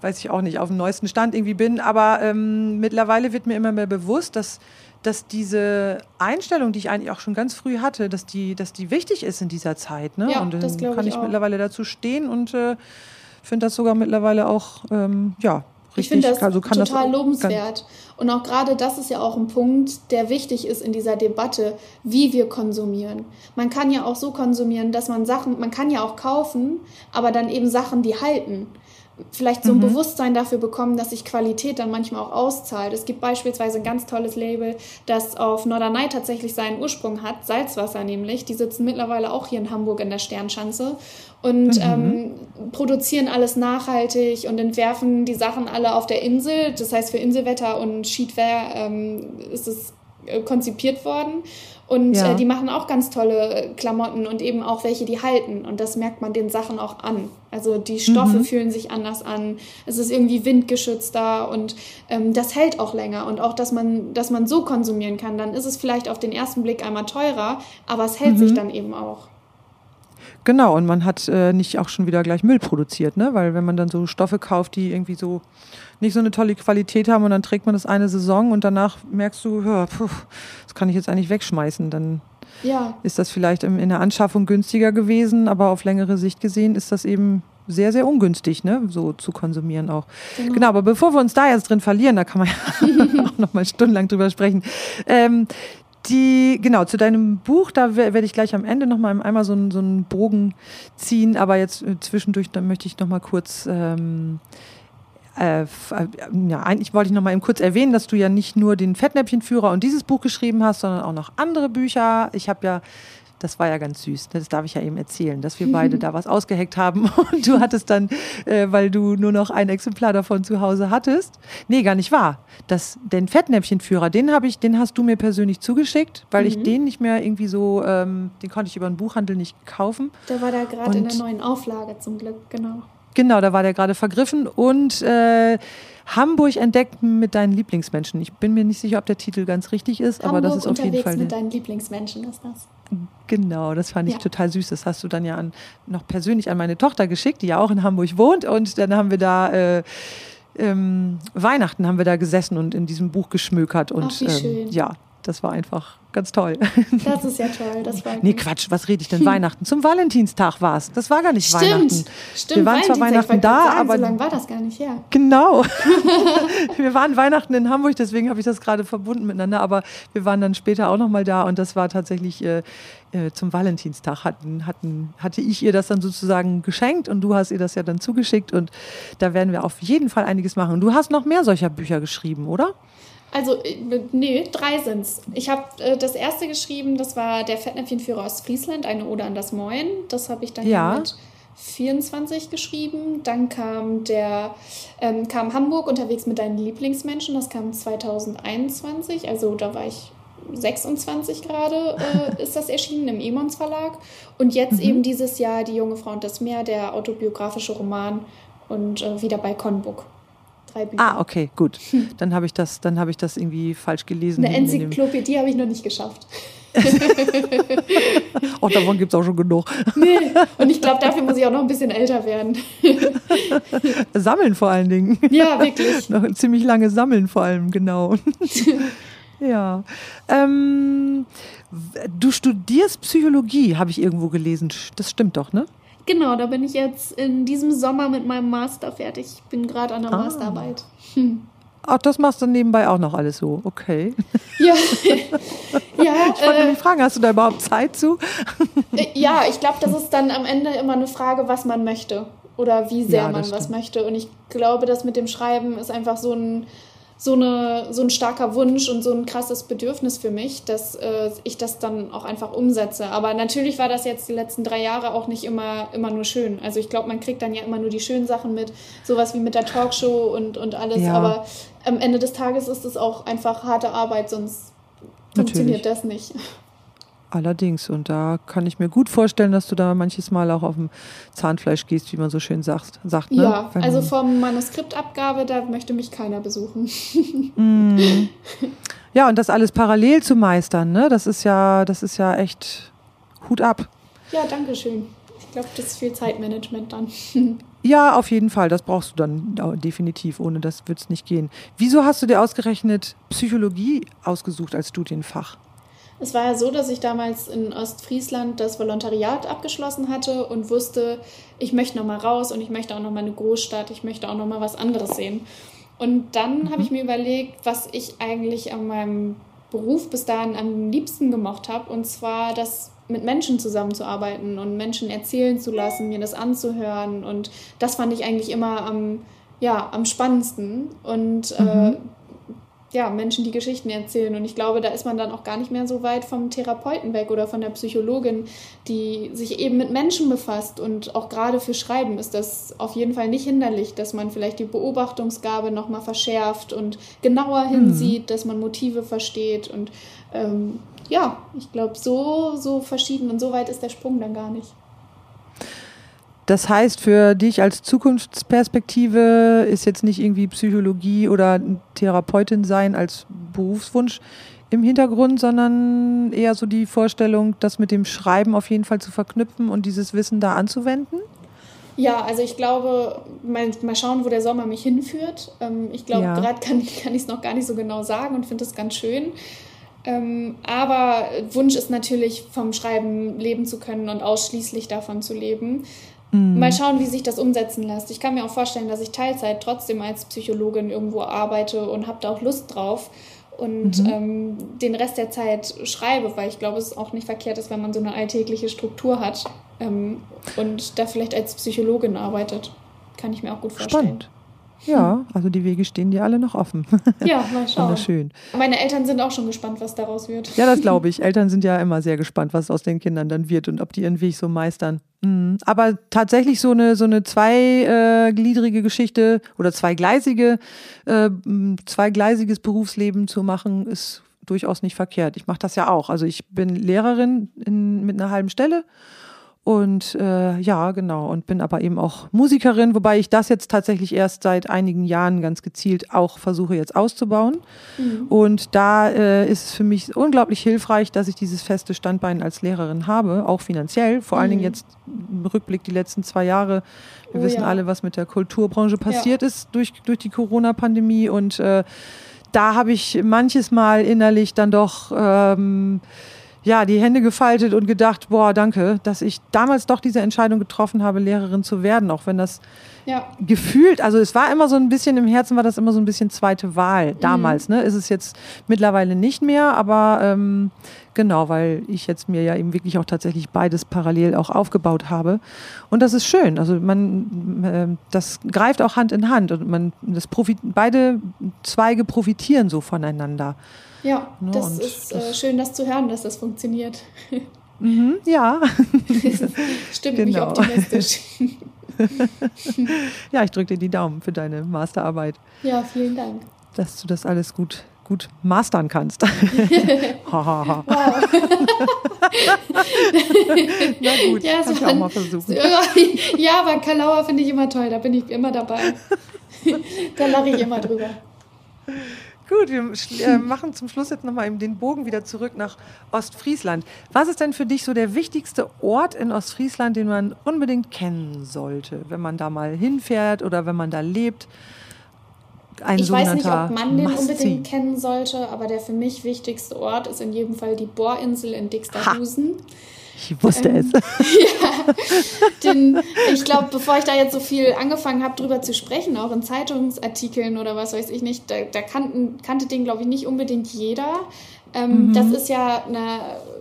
A: weiß ich auch nicht, auf dem neuesten Stand irgendwie bin. Aber ähm, mittlerweile wird mir immer mehr bewusst, dass, dass diese Einstellung, die ich eigentlich auch schon ganz früh hatte, dass die, dass die wichtig ist in dieser Zeit. Ne?
B: Ja,
A: und dann
B: das
A: kann ich,
B: ich
A: mittlerweile dazu stehen und äh, finde das sogar mittlerweile auch ähm, ja,
B: ich finde das also total das lobenswert. Und auch gerade das ist ja auch ein Punkt, der wichtig ist in dieser Debatte, wie wir konsumieren. Man kann ja auch so konsumieren, dass man Sachen, man kann ja auch kaufen, aber dann eben Sachen, die halten vielleicht so ein mhm. Bewusstsein dafür bekommen, dass sich Qualität dann manchmal auch auszahlt. Es gibt beispielsweise ein ganz tolles Label, das auf Norderney tatsächlich seinen Ursprung hat, Salzwasser nämlich. Die sitzen mittlerweile auch hier in Hamburg in der Sternschanze und mhm. ähm, produzieren alles nachhaltig und entwerfen die Sachen alle auf der Insel. Das heißt, für Inselwetter und Schiedwehr ähm, ist es konzipiert worden. Und ja. äh, die machen auch ganz tolle äh, Klamotten und eben auch welche, die halten. Und das merkt man den Sachen auch an. Also die Stoffe mhm. fühlen sich anders an. Es ist irgendwie windgeschützter und ähm, das hält auch länger. Und auch, dass man, dass man so konsumieren kann, dann ist es vielleicht auf den ersten Blick einmal teurer, aber es hält mhm. sich dann eben auch.
A: Genau, und man hat äh, nicht auch schon wieder gleich Müll produziert, ne? Weil wenn man dann so Stoffe kauft, die irgendwie so nicht so eine tolle Qualität haben und dann trägt man das eine Saison und danach merkst du, ja, puh, das kann ich jetzt eigentlich wegschmeißen, dann ja. ist das vielleicht in der Anschaffung günstiger gewesen, aber auf längere Sicht gesehen ist das eben sehr, sehr ungünstig, ne, so zu konsumieren auch. Genau. genau, aber bevor wir uns da jetzt drin verlieren, da kann man ja auch noch mal stundenlang drüber sprechen. Ähm, die, genau, zu deinem Buch, da werde ich gleich am Ende nochmal einmal so einen, so einen Bogen ziehen, aber jetzt äh, zwischendurch, dann möchte ich nochmal kurz, ähm, äh, äh, ja, eigentlich wollte ich nochmal eben kurz erwähnen, dass du ja nicht nur den Fettnäpfchenführer und dieses Buch geschrieben hast, sondern auch noch andere Bücher. Ich habe ja das war ja ganz süß. Das darf ich ja eben erzählen, dass wir beide da was ausgeheckt haben. Und du hattest dann, äh, weil du nur noch ein Exemplar davon zu Hause hattest. Nee, gar nicht wahr. Das, den Fettnäpfchenführer, den habe ich, den hast du mir persönlich zugeschickt, weil mhm. ich den nicht mehr irgendwie so, ähm, den konnte ich über den Buchhandel nicht kaufen.
B: Der war da gerade in der neuen Auflage zum Glück, genau.
A: Genau, da war der gerade vergriffen und äh, Hamburg entdecken mit deinen Lieblingsmenschen. Ich bin mir nicht sicher, ob der Titel ganz richtig ist, Hamburg aber das ist auf jeden Fall.
B: mit deinen Lieblingsmenschen ist das.
A: Genau, das fand ich ja. total süß. Das hast du dann ja an, noch persönlich an meine Tochter geschickt, die ja auch in Hamburg wohnt. Und dann haben wir da äh, ähm, Weihnachten haben wir da gesessen und in diesem Buch geschmökert. Und
B: Ach, wie schön.
A: Ähm, ja, das war einfach ganz toll.
B: Das ist ja toll. Das war
A: nee, Quatsch, was rede ich denn? Weihnachten. Zum Valentinstag war es. Das war gar nicht
B: Stimmt,
A: Weihnachten.
B: stimmt.
A: Wir waren zwar Weihnachten da,
B: sagen,
A: aber
B: so lange war das gar nicht her.
A: Genau. wir waren Weihnachten in Hamburg, deswegen habe ich das gerade verbunden miteinander. Aber wir waren dann später auch noch mal da und das war tatsächlich äh, äh, zum Valentinstag. Hatten, hatten, hatte ich ihr das dann sozusagen geschenkt und du hast ihr das ja dann zugeschickt und da werden wir auf jeden Fall einiges machen. Und du hast noch mehr solcher Bücher geschrieben, oder?
B: Also, äh, nee, drei sind's. Ich habe äh, das erste geschrieben, das war der Fettnäpfchenführer aus Friesland, eine Ode an das Moin. Das habe ich dann
A: Ja.
B: mit 24 geschrieben. Dann kam der ähm, kam Hamburg unterwegs mit deinen Lieblingsmenschen. Das kam 2021. Also da war ich 26 gerade, äh, ist das erschienen im Emons Verlag. Und jetzt eben dieses Jahr Die junge Frau und das Meer, der autobiografische Roman und äh, wieder bei Conbook. Drei Bücher.
A: Ah, okay, gut. Dann habe ich das, dann habe ich das irgendwie falsch gelesen.
B: Eine Enzyklopädie habe ich noch nicht geschafft.
A: Oh, davon gibt es auch schon genug.
B: Nee. Und ich glaube, dafür muss ich auch noch ein bisschen älter werden.
A: Sammeln vor allen Dingen.
B: Ja, wirklich.
A: Noch ziemlich lange sammeln vor allem, genau. ja. Ähm, du studierst Psychologie, habe ich irgendwo gelesen. Das stimmt doch, ne?
B: Genau, da bin ich jetzt in diesem Sommer mit meinem Master fertig. Ich bin gerade an der
A: Ah.
B: Masterarbeit.
A: Ach, das machst du nebenbei auch noch alles so. Okay.
B: Ja, ja,
A: Ich wollte
B: äh,
A: mich fragen, hast du da überhaupt Zeit zu?
B: äh, ja, ich glaube, das ist dann am Ende immer eine Frage, was man möchte oder wie sehr
A: Ja,
B: man
A: das
B: was
A: stimmt.
B: möchte. Und ich glaube, das mit dem Schreiben ist einfach so ein, so, eine, so ein starker Wunsch und so ein krasses Bedürfnis für mich, dass äh, ich das dann auch einfach umsetze. Aber natürlich war das jetzt die letzten drei Jahre auch nicht immer, immer nur schön. Also ich glaube, man kriegt dann ja immer nur die schönen Sachen mit, sowas wie mit der Talkshow und, und alles.
A: Ja.
B: Aber am Ende des Tages ist es auch einfach harte Arbeit, sonst funktioniert das nicht.
A: Allerdings. Und da kann ich mir gut vorstellen, dass du da manches Mal auch auf dem Zahnfleisch gehst, wie man so schön sagt. sagt ne?
B: Ja,
A: Wenn-
B: also vom Manuskriptabgabe, da möchte mich keiner besuchen.
A: Ja, und das alles parallel zu meistern, ne? Das ist ja, das ist ja echt Hut ab.
B: Ja, danke schön. Ich glaube, das ist viel Zeitmanagement dann.
A: Ja, auf jeden Fall. Das brauchst du dann definitiv. Ohne das wird es nicht gehen. Wieso hast du dir ausgerechnet Psychologie ausgesucht als Studienfach?
B: Es war ja so, dass ich damals in Ostfriesland das Volontariat abgeschlossen hatte und wusste, ich möchte noch mal raus und ich möchte auch noch mal eine Großstadt, ich möchte auch noch mal was anderes sehen. Und dann habe ich mir überlegt, was ich eigentlich an meinem Beruf bis dahin am liebsten gemocht habe, und zwar das mit Menschen zusammenzuarbeiten und Menschen erzählen zu lassen, mir das anzuhören. Und das fand ich eigentlich immer am, ja, am spannendsten. Und äh, ja, Menschen, die Geschichten erzählen. Und ich glaube, da ist man dann auch gar nicht mehr so weit vom Therapeuten weg oder von der Psychologin, die sich eben mit Menschen befasst. Und auch gerade für Schreiben ist das auf jeden Fall nicht hinderlich, dass man vielleicht die Beobachtungsgabe nochmal verschärft und genauer hinsieht, dass man Motive versteht. Und ähm, ja, ich glaube, so, so verschieden und so weit ist der Sprung dann gar nicht.
A: Das heißt, für dich als Zukunftsperspektive ist jetzt nicht irgendwie Psychologie oder Therapeutin sein als Berufswunsch im Hintergrund, sondern eher so die Vorstellung, das mit dem Schreiben auf jeden Fall zu verknüpfen und dieses Wissen da anzuwenden?
B: Ja, also ich glaube, mal, mal schauen, wo der Sommer mich hinführt. Ähm, ich glaube,
A: Ja.
B: gerade kann, kann ich es noch gar nicht so genau sagen und finde es ganz schön. Ähm, aber Wunsch ist natürlich, vom Schreiben leben zu können und ausschließlich davon zu leben. Mal schauen, wie sich das umsetzen lässt. Ich kann mir auch vorstellen, dass ich Teilzeit trotzdem als Psychologin irgendwo arbeite und habe da auch Lust drauf und ähm, den Rest der Zeit schreibe, weil ich glaube, es ist auch nicht verkehrt ist, wenn man so eine alltägliche Struktur hat ähm, und da vielleicht als Psychologin arbeitet. Kann ich mir auch gut vorstellen.
A: Spannend. Ja, also die Wege stehen dir alle noch offen.
B: Ja, mal schauen.
A: Wunderschön.
B: Meine Eltern sind auch schon gespannt, was daraus wird.
A: Ja, das glaube ich. Eltern sind ja immer sehr gespannt, was aus den Kindern dann wird und ob die ihren Weg so meistern. Mhm. Aber tatsächlich so eine, so eine zweigliedrige Geschichte oder zweigleisige, äh, zweigleisiges Berufsleben zu machen, ist durchaus nicht verkehrt. Ich mache das ja auch. Also ich bin Lehrerin in, mit einer halben Stelle Und äh, ja, genau. Und bin aber eben auch Musikerin, wobei ich das jetzt tatsächlich erst seit einigen Jahren ganz gezielt auch versuche jetzt auszubauen. Mhm. Und da äh, ist es für mich unglaublich hilfreich, dass ich dieses feste Standbein als Lehrerin habe, auch finanziell. Vor mhm. allen Dingen mhm. jetzt im Rückblick die letzten zwei Jahre. Wir oh, wissen ja. alle, was mit der Kulturbranche passiert ja. ist durch, durch die Corona-Pandemie. Und äh, da habe ich manches Mal innerlich dann doch... Ähm, ja, die Hände gefaltet und gedacht, boah, danke, dass ich damals doch diese Entscheidung getroffen habe, Lehrerin zu werden, auch wenn das ja. gefühlt, also es war immer so ein bisschen im Herzen, war das immer so ein bisschen zweite Wahl damals. Mhm. Ne? Ist es jetzt mittlerweile nicht mehr, aber ähm, genau, weil ich jetzt mir ja eben wirklich auch tatsächlich beides parallel auch aufgebaut habe. Und das ist schön. Also man, äh, das greift auch Hand in Hand und man, das profit, beide Zweige profitieren so voneinander.
B: Ja, ne? das ist äh, schön, das zu hören, dass das funktioniert.
A: Mhm, ja.
B: Stimmt genau. mich optimistisch.
A: ja, ich drücke dir die Daumen für deine Masterarbeit.
B: Ja, vielen Dank.
A: Dass du das alles gut, gut mastern kannst. wow. Na gut, ja, kann ich auch mal versuchen.
B: ja, aber Kalauer finde ich immer toll, da bin ich immer dabei. da lache ich immer drüber.
A: Gut, wir äh, machen zum Schluss jetzt nochmal den Bogen wieder zurück nach Ostfriesland. Was ist denn für dich so der wichtigste Ort in Ostfriesland, den man unbedingt kennen sollte, wenn man da mal hinfährt oder wenn man da lebt?
B: Ein ich weiß nicht, ob man den unbedingt kennen sollte, aber der für mich wichtigste Ort ist in jedem Fall die Bohrinsel in Dixterhusen. Ha.
A: Ich wusste ähm, es.
B: ja, den, ich glaube, bevor ich da jetzt so viel angefangen habe, drüber zu sprechen, auch in Zeitungsartikeln oder was weiß ich nicht, da, da kannten, kannte den, glaube ich, nicht unbedingt jeder. Ähm, mhm. Das ist ja eine,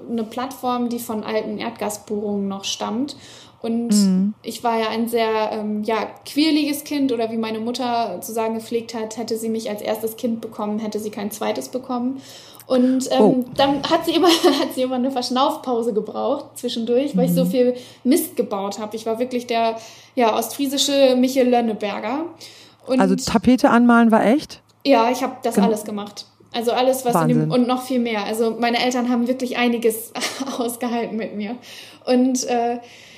B: eine Plattform, die von alten Erdgasbohrungen noch stammt. Und mhm. ich war ja ein sehr ähm, ja, quirliges Kind oder wie meine Mutter zu sagen gepflegt hat, hätte sie mich als erstes Kind bekommen, hätte sie kein zweites bekommen. Und ähm, oh. dann hat sie, immer, hat sie immer eine Verschnaufpause gebraucht zwischendurch, weil mhm. ich so mhm. viel Mist gebaut habe. Ich war wirklich der ja, ostfriesische Michel Lönneberger.
A: Und also Tapete anmalen war echt?
B: Ja, ich habe das Gen alles gemacht. Also alles, was Wahnsinn. in dem, und noch viel mehr. Also meine Eltern haben wirklich einiges ausgehalten mit mir. Und äh,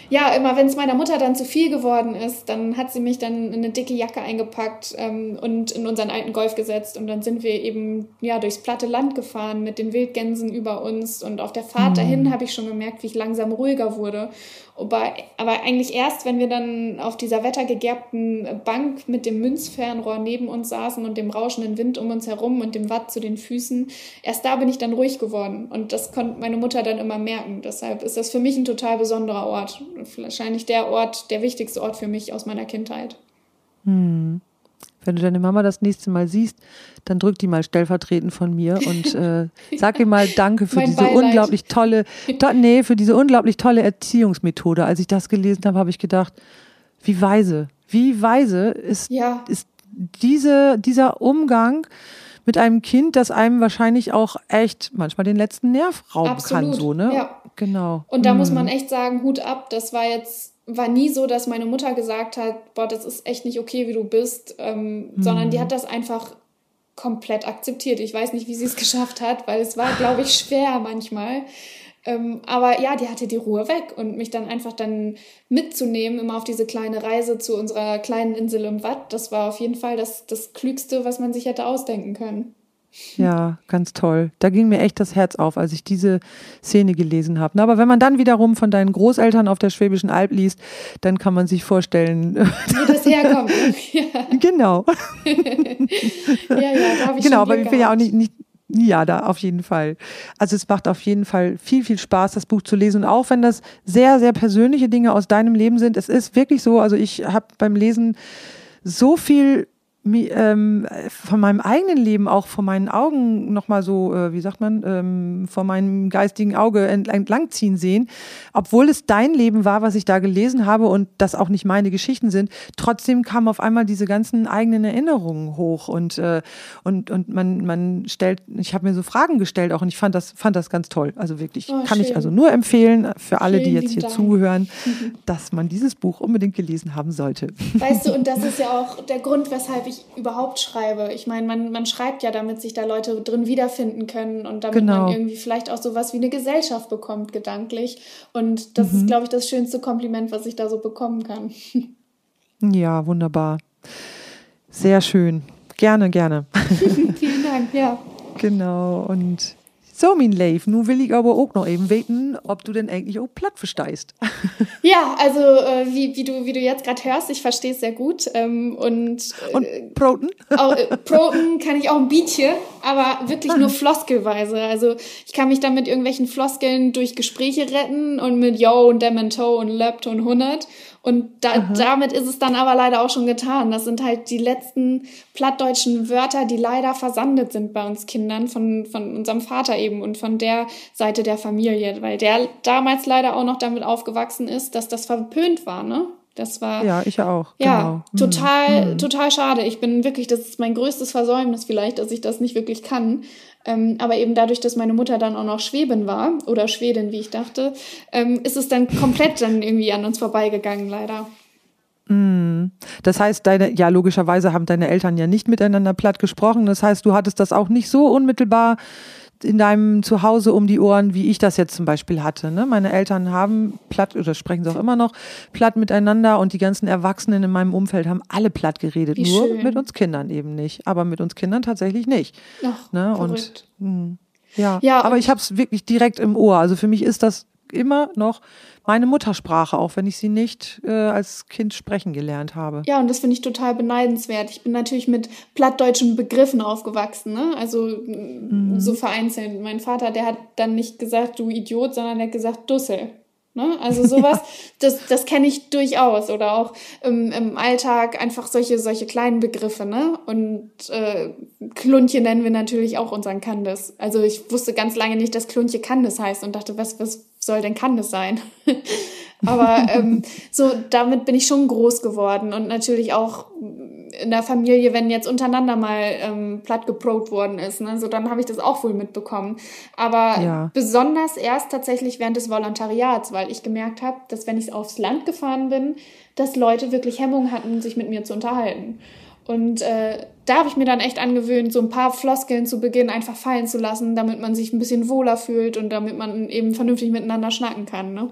B: ja, immer wenn es meiner Mutter dann zu viel geworden ist, dann hat sie mich dann in eine dicke Jacke eingepackt ähm, und in unseren alten Golf gesetzt und dann sind wir eben ja durchs platte Land gefahren mit den Wildgänsen über uns und auf der Fahrt mhm. dahin habe ich schon gemerkt, wie ich langsam ruhiger wurde aber, aber eigentlich erst, wenn wir dann auf dieser wettergegerbten Bank mit dem Münzfernrohr neben uns saßen und dem rauschenden Wind um uns herum und dem Watt zu den Füßen, erst da bin ich dann ruhig geworden. Und das konnte meine Mutter dann immer merken. Deshalb ist das für mich ein total besonderer Ort. Wahrscheinlich der Ort, der wichtigste Ort für mich aus meiner Kindheit.
A: Hm. Wenn du deine Mama das nächste Mal siehst, dann drück die mal stellvertretend von mir und äh, sag ihr mal Danke für diese Beileid. unglaublich tolle, to, nee, für diese unglaublich tolle Erziehungsmethode. Als ich das gelesen habe, habe ich gedacht, wie weise, wie weise ist, ja. ist diese, dieser Umgang mit einem Kind, das einem wahrscheinlich auch echt manchmal den letzten Nerv rauben Absolut. kann, so, ne?
B: Ja.
A: Genau.
B: Und da mhm. muss man echt sagen, Hut ab, das war jetzt war nie so, dass meine Mutter gesagt hat, boah, das ist echt nicht okay, wie du bist, ähm, mhm. sondern die hat das einfach komplett akzeptiert. Ich weiß nicht, wie sie es geschafft hat, weil es war, glaube ich, schwer manchmal. Ähm, aber ja, die hatte die Ruhe weg und mich dann einfach dann mitzunehmen, immer auf diese kleine Reise zu unserer kleinen Insel im Watt, das war auf jeden Fall das, das Klügste, was man sich hätte ausdenken können.
A: Ja, ganz toll. Da ging mir echt das Herz auf, als ich diese Szene gelesen habe. Aber wenn man dann wiederum von deinen Großeltern auf der Schwäbischen Alb liest, dann kann man sich vorstellen,
B: wie das herkommt.
A: ja. Genau.
B: ja, ja, da habe ich
A: Genau, aber ich will ja auch nicht, nicht ja, da auf jeden Fall. Also es macht auf jeden Fall viel, viel Spaß, das Buch zu lesen. Und auch wenn das sehr, sehr persönliche Dinge aus deinem Leben sind, es ist wirklich so, also ich habe beim Lesen so viel von meinem eigenen Leben auch vor meinen Augen nochmal so, äh, wie sagt man, ähm, vor meinem geistigen Auge entlangziehen sehen. Obwohl es dein Leben war, was ich da gelesen habe und das auch nicht meine Geschichten sind, trotzdem kamen auf einmal diese ganzen eigenen Erinnerungen hoch und, äh, und, und man, man stellt, ich habe mir so Fragen gestellt auch und ich fand das, fand das ganz toll. Also wirklich, oh, kann schön. ich also nur empfehlen für alle, Vielen die jetzt hier Dank. zuhören, dass man dieses Buch unbedingt gelesen haben sollte.
B: Weißt du, und das ist ja auch der Grund, weshalb ich ich überhaupt schreibe. Ich meine, man, man schreibt ja, damit sich da Leute drin wiederfinden können und damit
A: Genau.
B: man irgendwie vielleicht auch sowas wie eine Gesellschaft bekommt, gedanklich. Und das
A: Mhm.
B: ist, glaube ich, das schönste Kompliment, was ich da so bekommen kann.
A: Ja, wunderbar. Sehr schön. Gerne, gerne.
B: Vielen Dank, ja.
A: genau. Und so, mein Leif, nun will ich aber auch noch eben wissen, ob du denn eigentlich auch platt verstehst.
B: Ja, also äh, wie, wie, du, wie du jetzt gerade hörst, ich verstehe es sehr gut. Ähm, und äh,
A: Und Broten?
B: auch, äh, Proten kann ich auch ein Bietje, aber wirklich nur floskelweise. Also ich kann mich dann mit irgendwelchen Floskeln durch Gespräche retten und mit Yo und Dem and Toe und Löpt und 100. Und da, damit ist es dann aber leider auch schon getan. Das sind halt die letzten plattdeutschen Wörter, die leider versandet sind bei uns Kindern von, von unserem Vater eben und von der Seite der Familie, weil der damals leider auch noch damit aufgewachsen ist, dass das verpönt war, ne? Das war
A: Ja, ich auch.
B: ja,
A: genau.
B: total, total schade. Ich bin wirklich, das ist mein größtes Versäumnis vielleicht, dass ich das nicht wirklich kann. Ähm, aber eben dadurch, dass meine Mutter dann auch noch Schwäbin war oder Schwedin, wie ich dachte, ähm, ist es dann komplett dann irgendwie an uns vorbeigegangen, leider.
A: Das heißt, deine, ja, logischerweise haben deine Eltern ja nicht miteinander platt gesprochen. Das heißt, du hattest das auch nicht so unmittelbar in deinem Zuhause um die Ohren, wie ich das jetzt zum Beispiel hatte. Ne? Meine Eltern haben platt, oder sprechen sie auch immer noch, platt miteinander und die ganzen Erwachsenen in meinem Umfeld haben alle platt geredet.
B: Wie
A: Nur
B: schön.
A: mit uns Kindern eben nicht. Aber mit uns Kindern tatsächlich nicht.
B: Ach,
A: Ne?
B: verrückt.
A: Und mh, ja,
B: Ja,
A: aber ich habe es wirklich direkt im Ohr. Also für mich ist das immer noch meine Muttersprache, auch wenn ich sie nicht äh, als Kind sprechen gelernt habe.
B: Ja, und das finde ich total beneidenswert. Ich bin natürlich mit plattdeutschen Begriffen aufgewachsen, ne? Also mm, so vereinzelt. Mein Vater, der hat dann nicht gesagt, du Idiot, sondern der hat gesagt, Dussel. Ne? Also sowas, das, das kenne ich durchaus. Oder auch im, im Alltag einfach solche, solche kleinen Begriffe, ne? Und äh, Kluntje nennen wir natürlich auch unseren Candes. Also ich wusste ganz lange nicht, dass Kluntje Candes heißt und dachte, was, was soll denn Candes sein? Aber ähm, so, damit bin ich schon groß geworden und natürlich auch in der Familie, wenn jetzt untereinander mal ähm, platt geprobt worden ist, ne, so dann habe ich das auch wohl mitbekommen. Aber
A: Ja.
B: besonders erst tatsächlich während des Volontariats, weil ich gemerkt habe, dass wenn ich aufs Land gefahren bin, dass Leute wirklich Hemmung hatten, sich mit mir zu unterhalten. Und äh, da habe ich mir dann echt angewöhnt, so ein paar Floskeln zu Beginn einfach fallen zu lassen, damit man sich ein bisschen wohler fühlt und damit man eben vernünftig miteinander schnacken kann. Ne?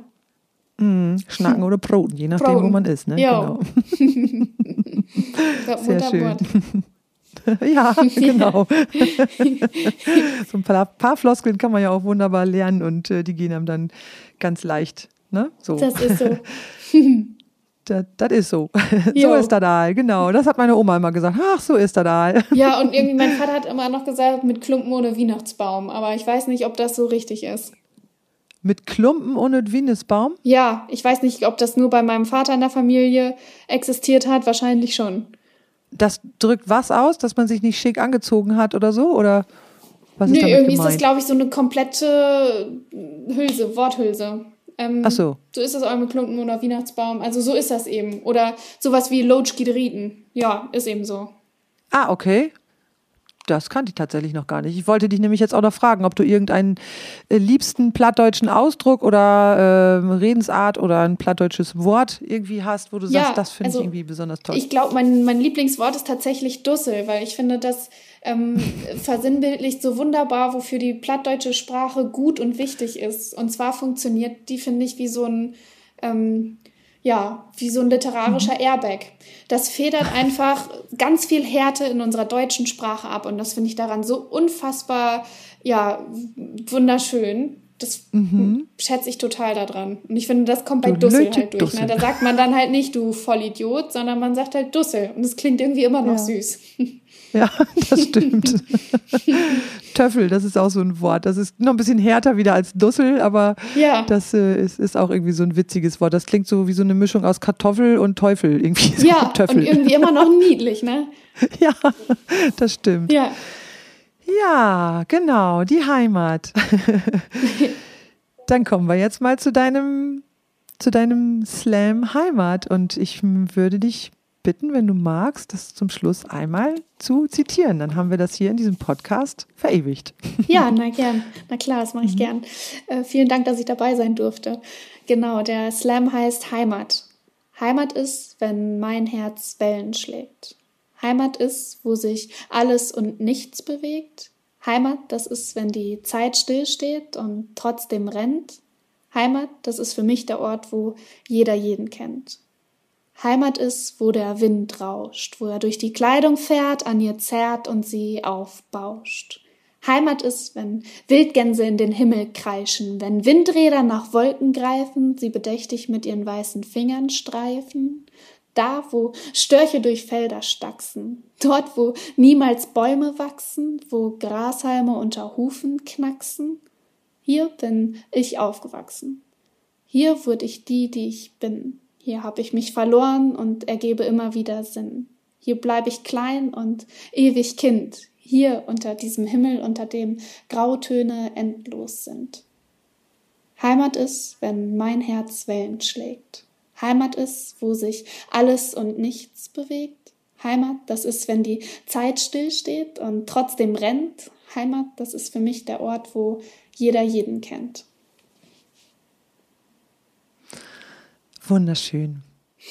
A: Mhm. Schnacken oder Broten, je nachdem, wo
B: Broten.
A: man ist. Ne?
B: Jo.
A: Genau.
B: Ja,
A: Sehr schön. Ja, genau. so ein paar, paar Floskeln kann man ja auch wunderbar lernen und äh, die gehen einem dann ganz leicht. Ne? So.
B: Das ist so.
A: Das, das ist so. so ist das da, genau. Das hat meine Oma immer gesagt. Ach, so ist das da.
B: Ja, und irgendwie mein Vater hat immer noch gesagt, mit Klumpen ohne Weihnachtsbaum. Aber ich weiß nicht, ob das so richtig ist.
A: Mit Klumpen ohne Venusbaum?
B: Ja, ich weiß nicht, ob das nur bei meinem Vater in der Familie existiert hat. Wahrscheinlich schon.
A: Das drückt was aus, dass man sich nicht schick angezogen hat oder so? Oder was ist
B: Nö,
A: damit
B: irgendwie ist das,
A: gemeint?
B: glaube ich, so eine komplette Hülse, Worthülse. Ähm,
A: Ach so.
B: So ist das auch mit Klumpen oder Weihnachtsbaum. Also so ist das eben. Oder sowas wie Lotschkideriten. Ja, ist eben so.
A: Ah, okay. Das kannte ich tatsächlich noch gar nicht. Ich wollte dich nämlich jetzt auch noch fragen, ob du irgendeinen äh, liebsten plattdeutschen Ausdruck oder ähm, Redensart oder ein plattdeutsches Wort irgendwie hast, wo du
B: Ja,
A: sagst, das finde
B: also
A: ich irgendwie besonders toll.
B: Ich glaube, mein, mein Lieblingswort ist tatsächlich Dussel, weil ich finde, das ähm, versinnbildlicht so wunderbar, wofür die plattdeutsche Sprache gut und wichtig ist. Und zwar funktioniert die, finde ich, wie so ein, ähm, ja, wie so ein literarischer Airbag. Das federt einfach ganz viel Härte in unserer deutschen Sprache ab. Und das finde ich daran so unfassbar, ja, wunderschön. Das schätze ich total daran. Und ich finde, das kommt bei
A: Du
B: Dussel halt durch. Ne?
A: Dussel.
B: Da sagt man dann halt nicht, du Vollidiot, sondern man sagt halt Dussel. Und es klingt irgendwie immer noch
A: Ja.
B: süß.
A: Ja, das stimmt. Töffel, das ist auch so ein Wort. Das ist noch ein bisschen härter wieder als Dussel, aber
B: Ja.
A: das äh, ist, ist auch irgendwie so ein witziges Wort. Das klingt so wie so eine Mischung aus Kartoffel und Teufel irgendwie. So
B: Ja,
A: Töffel.
B: und irgendwie immer noch niedlich, ne?
A: ja, das stimmt.
B: Ja.
A: Ja, genau, die Heimat. Dann kommen wir jetzt mal zu deinem, zu deinem Slam Heimat und ich würde dich bitten, wenn du magst, das zum Schluss einmal zu zitieren. Dann haben wir das hier in diesem Podcast verewigt.
B: Ja, na gern. Na klar, das mache ich gern. Äh, vielen Dank, dass ich dabei sein durfte. Genau, der Slam heißt Heimat. Heimat ist, wenn mein Herz Wellen schlägt. Heimat ist, wo sich alles und nichts bewegt. Heimat, das ist, wenn die Zeit stillsteht und trotzdem rennt. Heimat, das ist für mich der Ort, wo jeder jeden kennt. Heimat ist, wo der Wind rauscht, wo er durch die Kleidung fährt, an ihr zerrt und sie aufbauscht. Heimat ist, wenn Wildgänse in den Himmel kreischen, wenn Windräder nach Wolken greifen, sie bedächtig mit ihren weißen Fingern streifen, da, wo Störche durch Felder stachsen, dort, wo niemals Bäume wachsen, wo Grashalme unter Hufen knacksen, hier bin ich aufgewachsen. Hier wurde ich die, die ich bin. Hier habe ich mich verloren und ergebe immer wieder Sinn. Hier bleibe ich klein und ewig Kind, hier unter diesem Himmel, unter dem Grautöne endlos sind. Heimat ist, wenn mein Herz Wellen schlägt. Heimat ist, wo sich alles und nichts bewegt. Heimat, das ist, wenn die Zeit stillsteht und trotzdem rennt. Heimat, das ist für mich der Ort, wo jeder jeden kennt.
A: Wunderschön.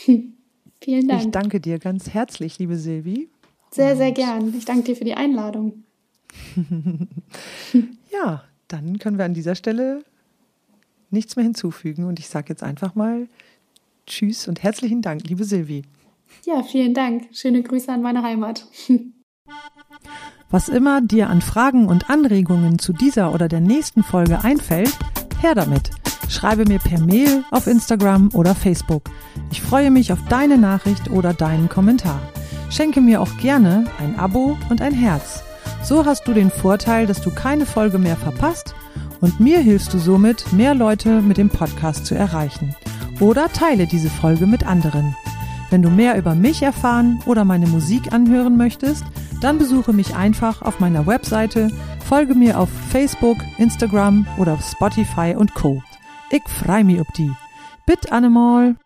B: Vielen Dank.
A: Ich danke dir ganz herzlich, liebe Silvi.
B: Sehr, sehr gern. Ich danke dir für die Einladung.
A: ja, dann können wir an dieser Stelle nichts mehr hinzufügen und ich sage jetzt einfach mal Tschüss und herzlichen Dank, liebe Silvi.
B: Ja, vielen Dank. Schöne Grüße an meine Heimat.
A: Was immer dir an Fragen und Anregungen zu dieser oder der nächsten Folge einfällt, her damit. Schreibe mir per Mail auf Instagram oder Facebook. Ich freue mich auf deine Nachricht oder deinen Kommentar. Schenke mir auch gerne ein Abo und ein Herz. So hast du den Vorteil, dass du keine Folge mehr verpasst und mir hilfst du somit, mehr Leute mit dem Podcast zu erreichen. Oder teile diese Folge mit anderen. Wenn du mehr über mich erfahren oder meine Musik anhören möchtest, dann besuche mich einfach auf meiner Webseite, folge mir auf Facebook, Instagram oder Spotify und Co. Ich freu mich ob die. Bitte Annemal.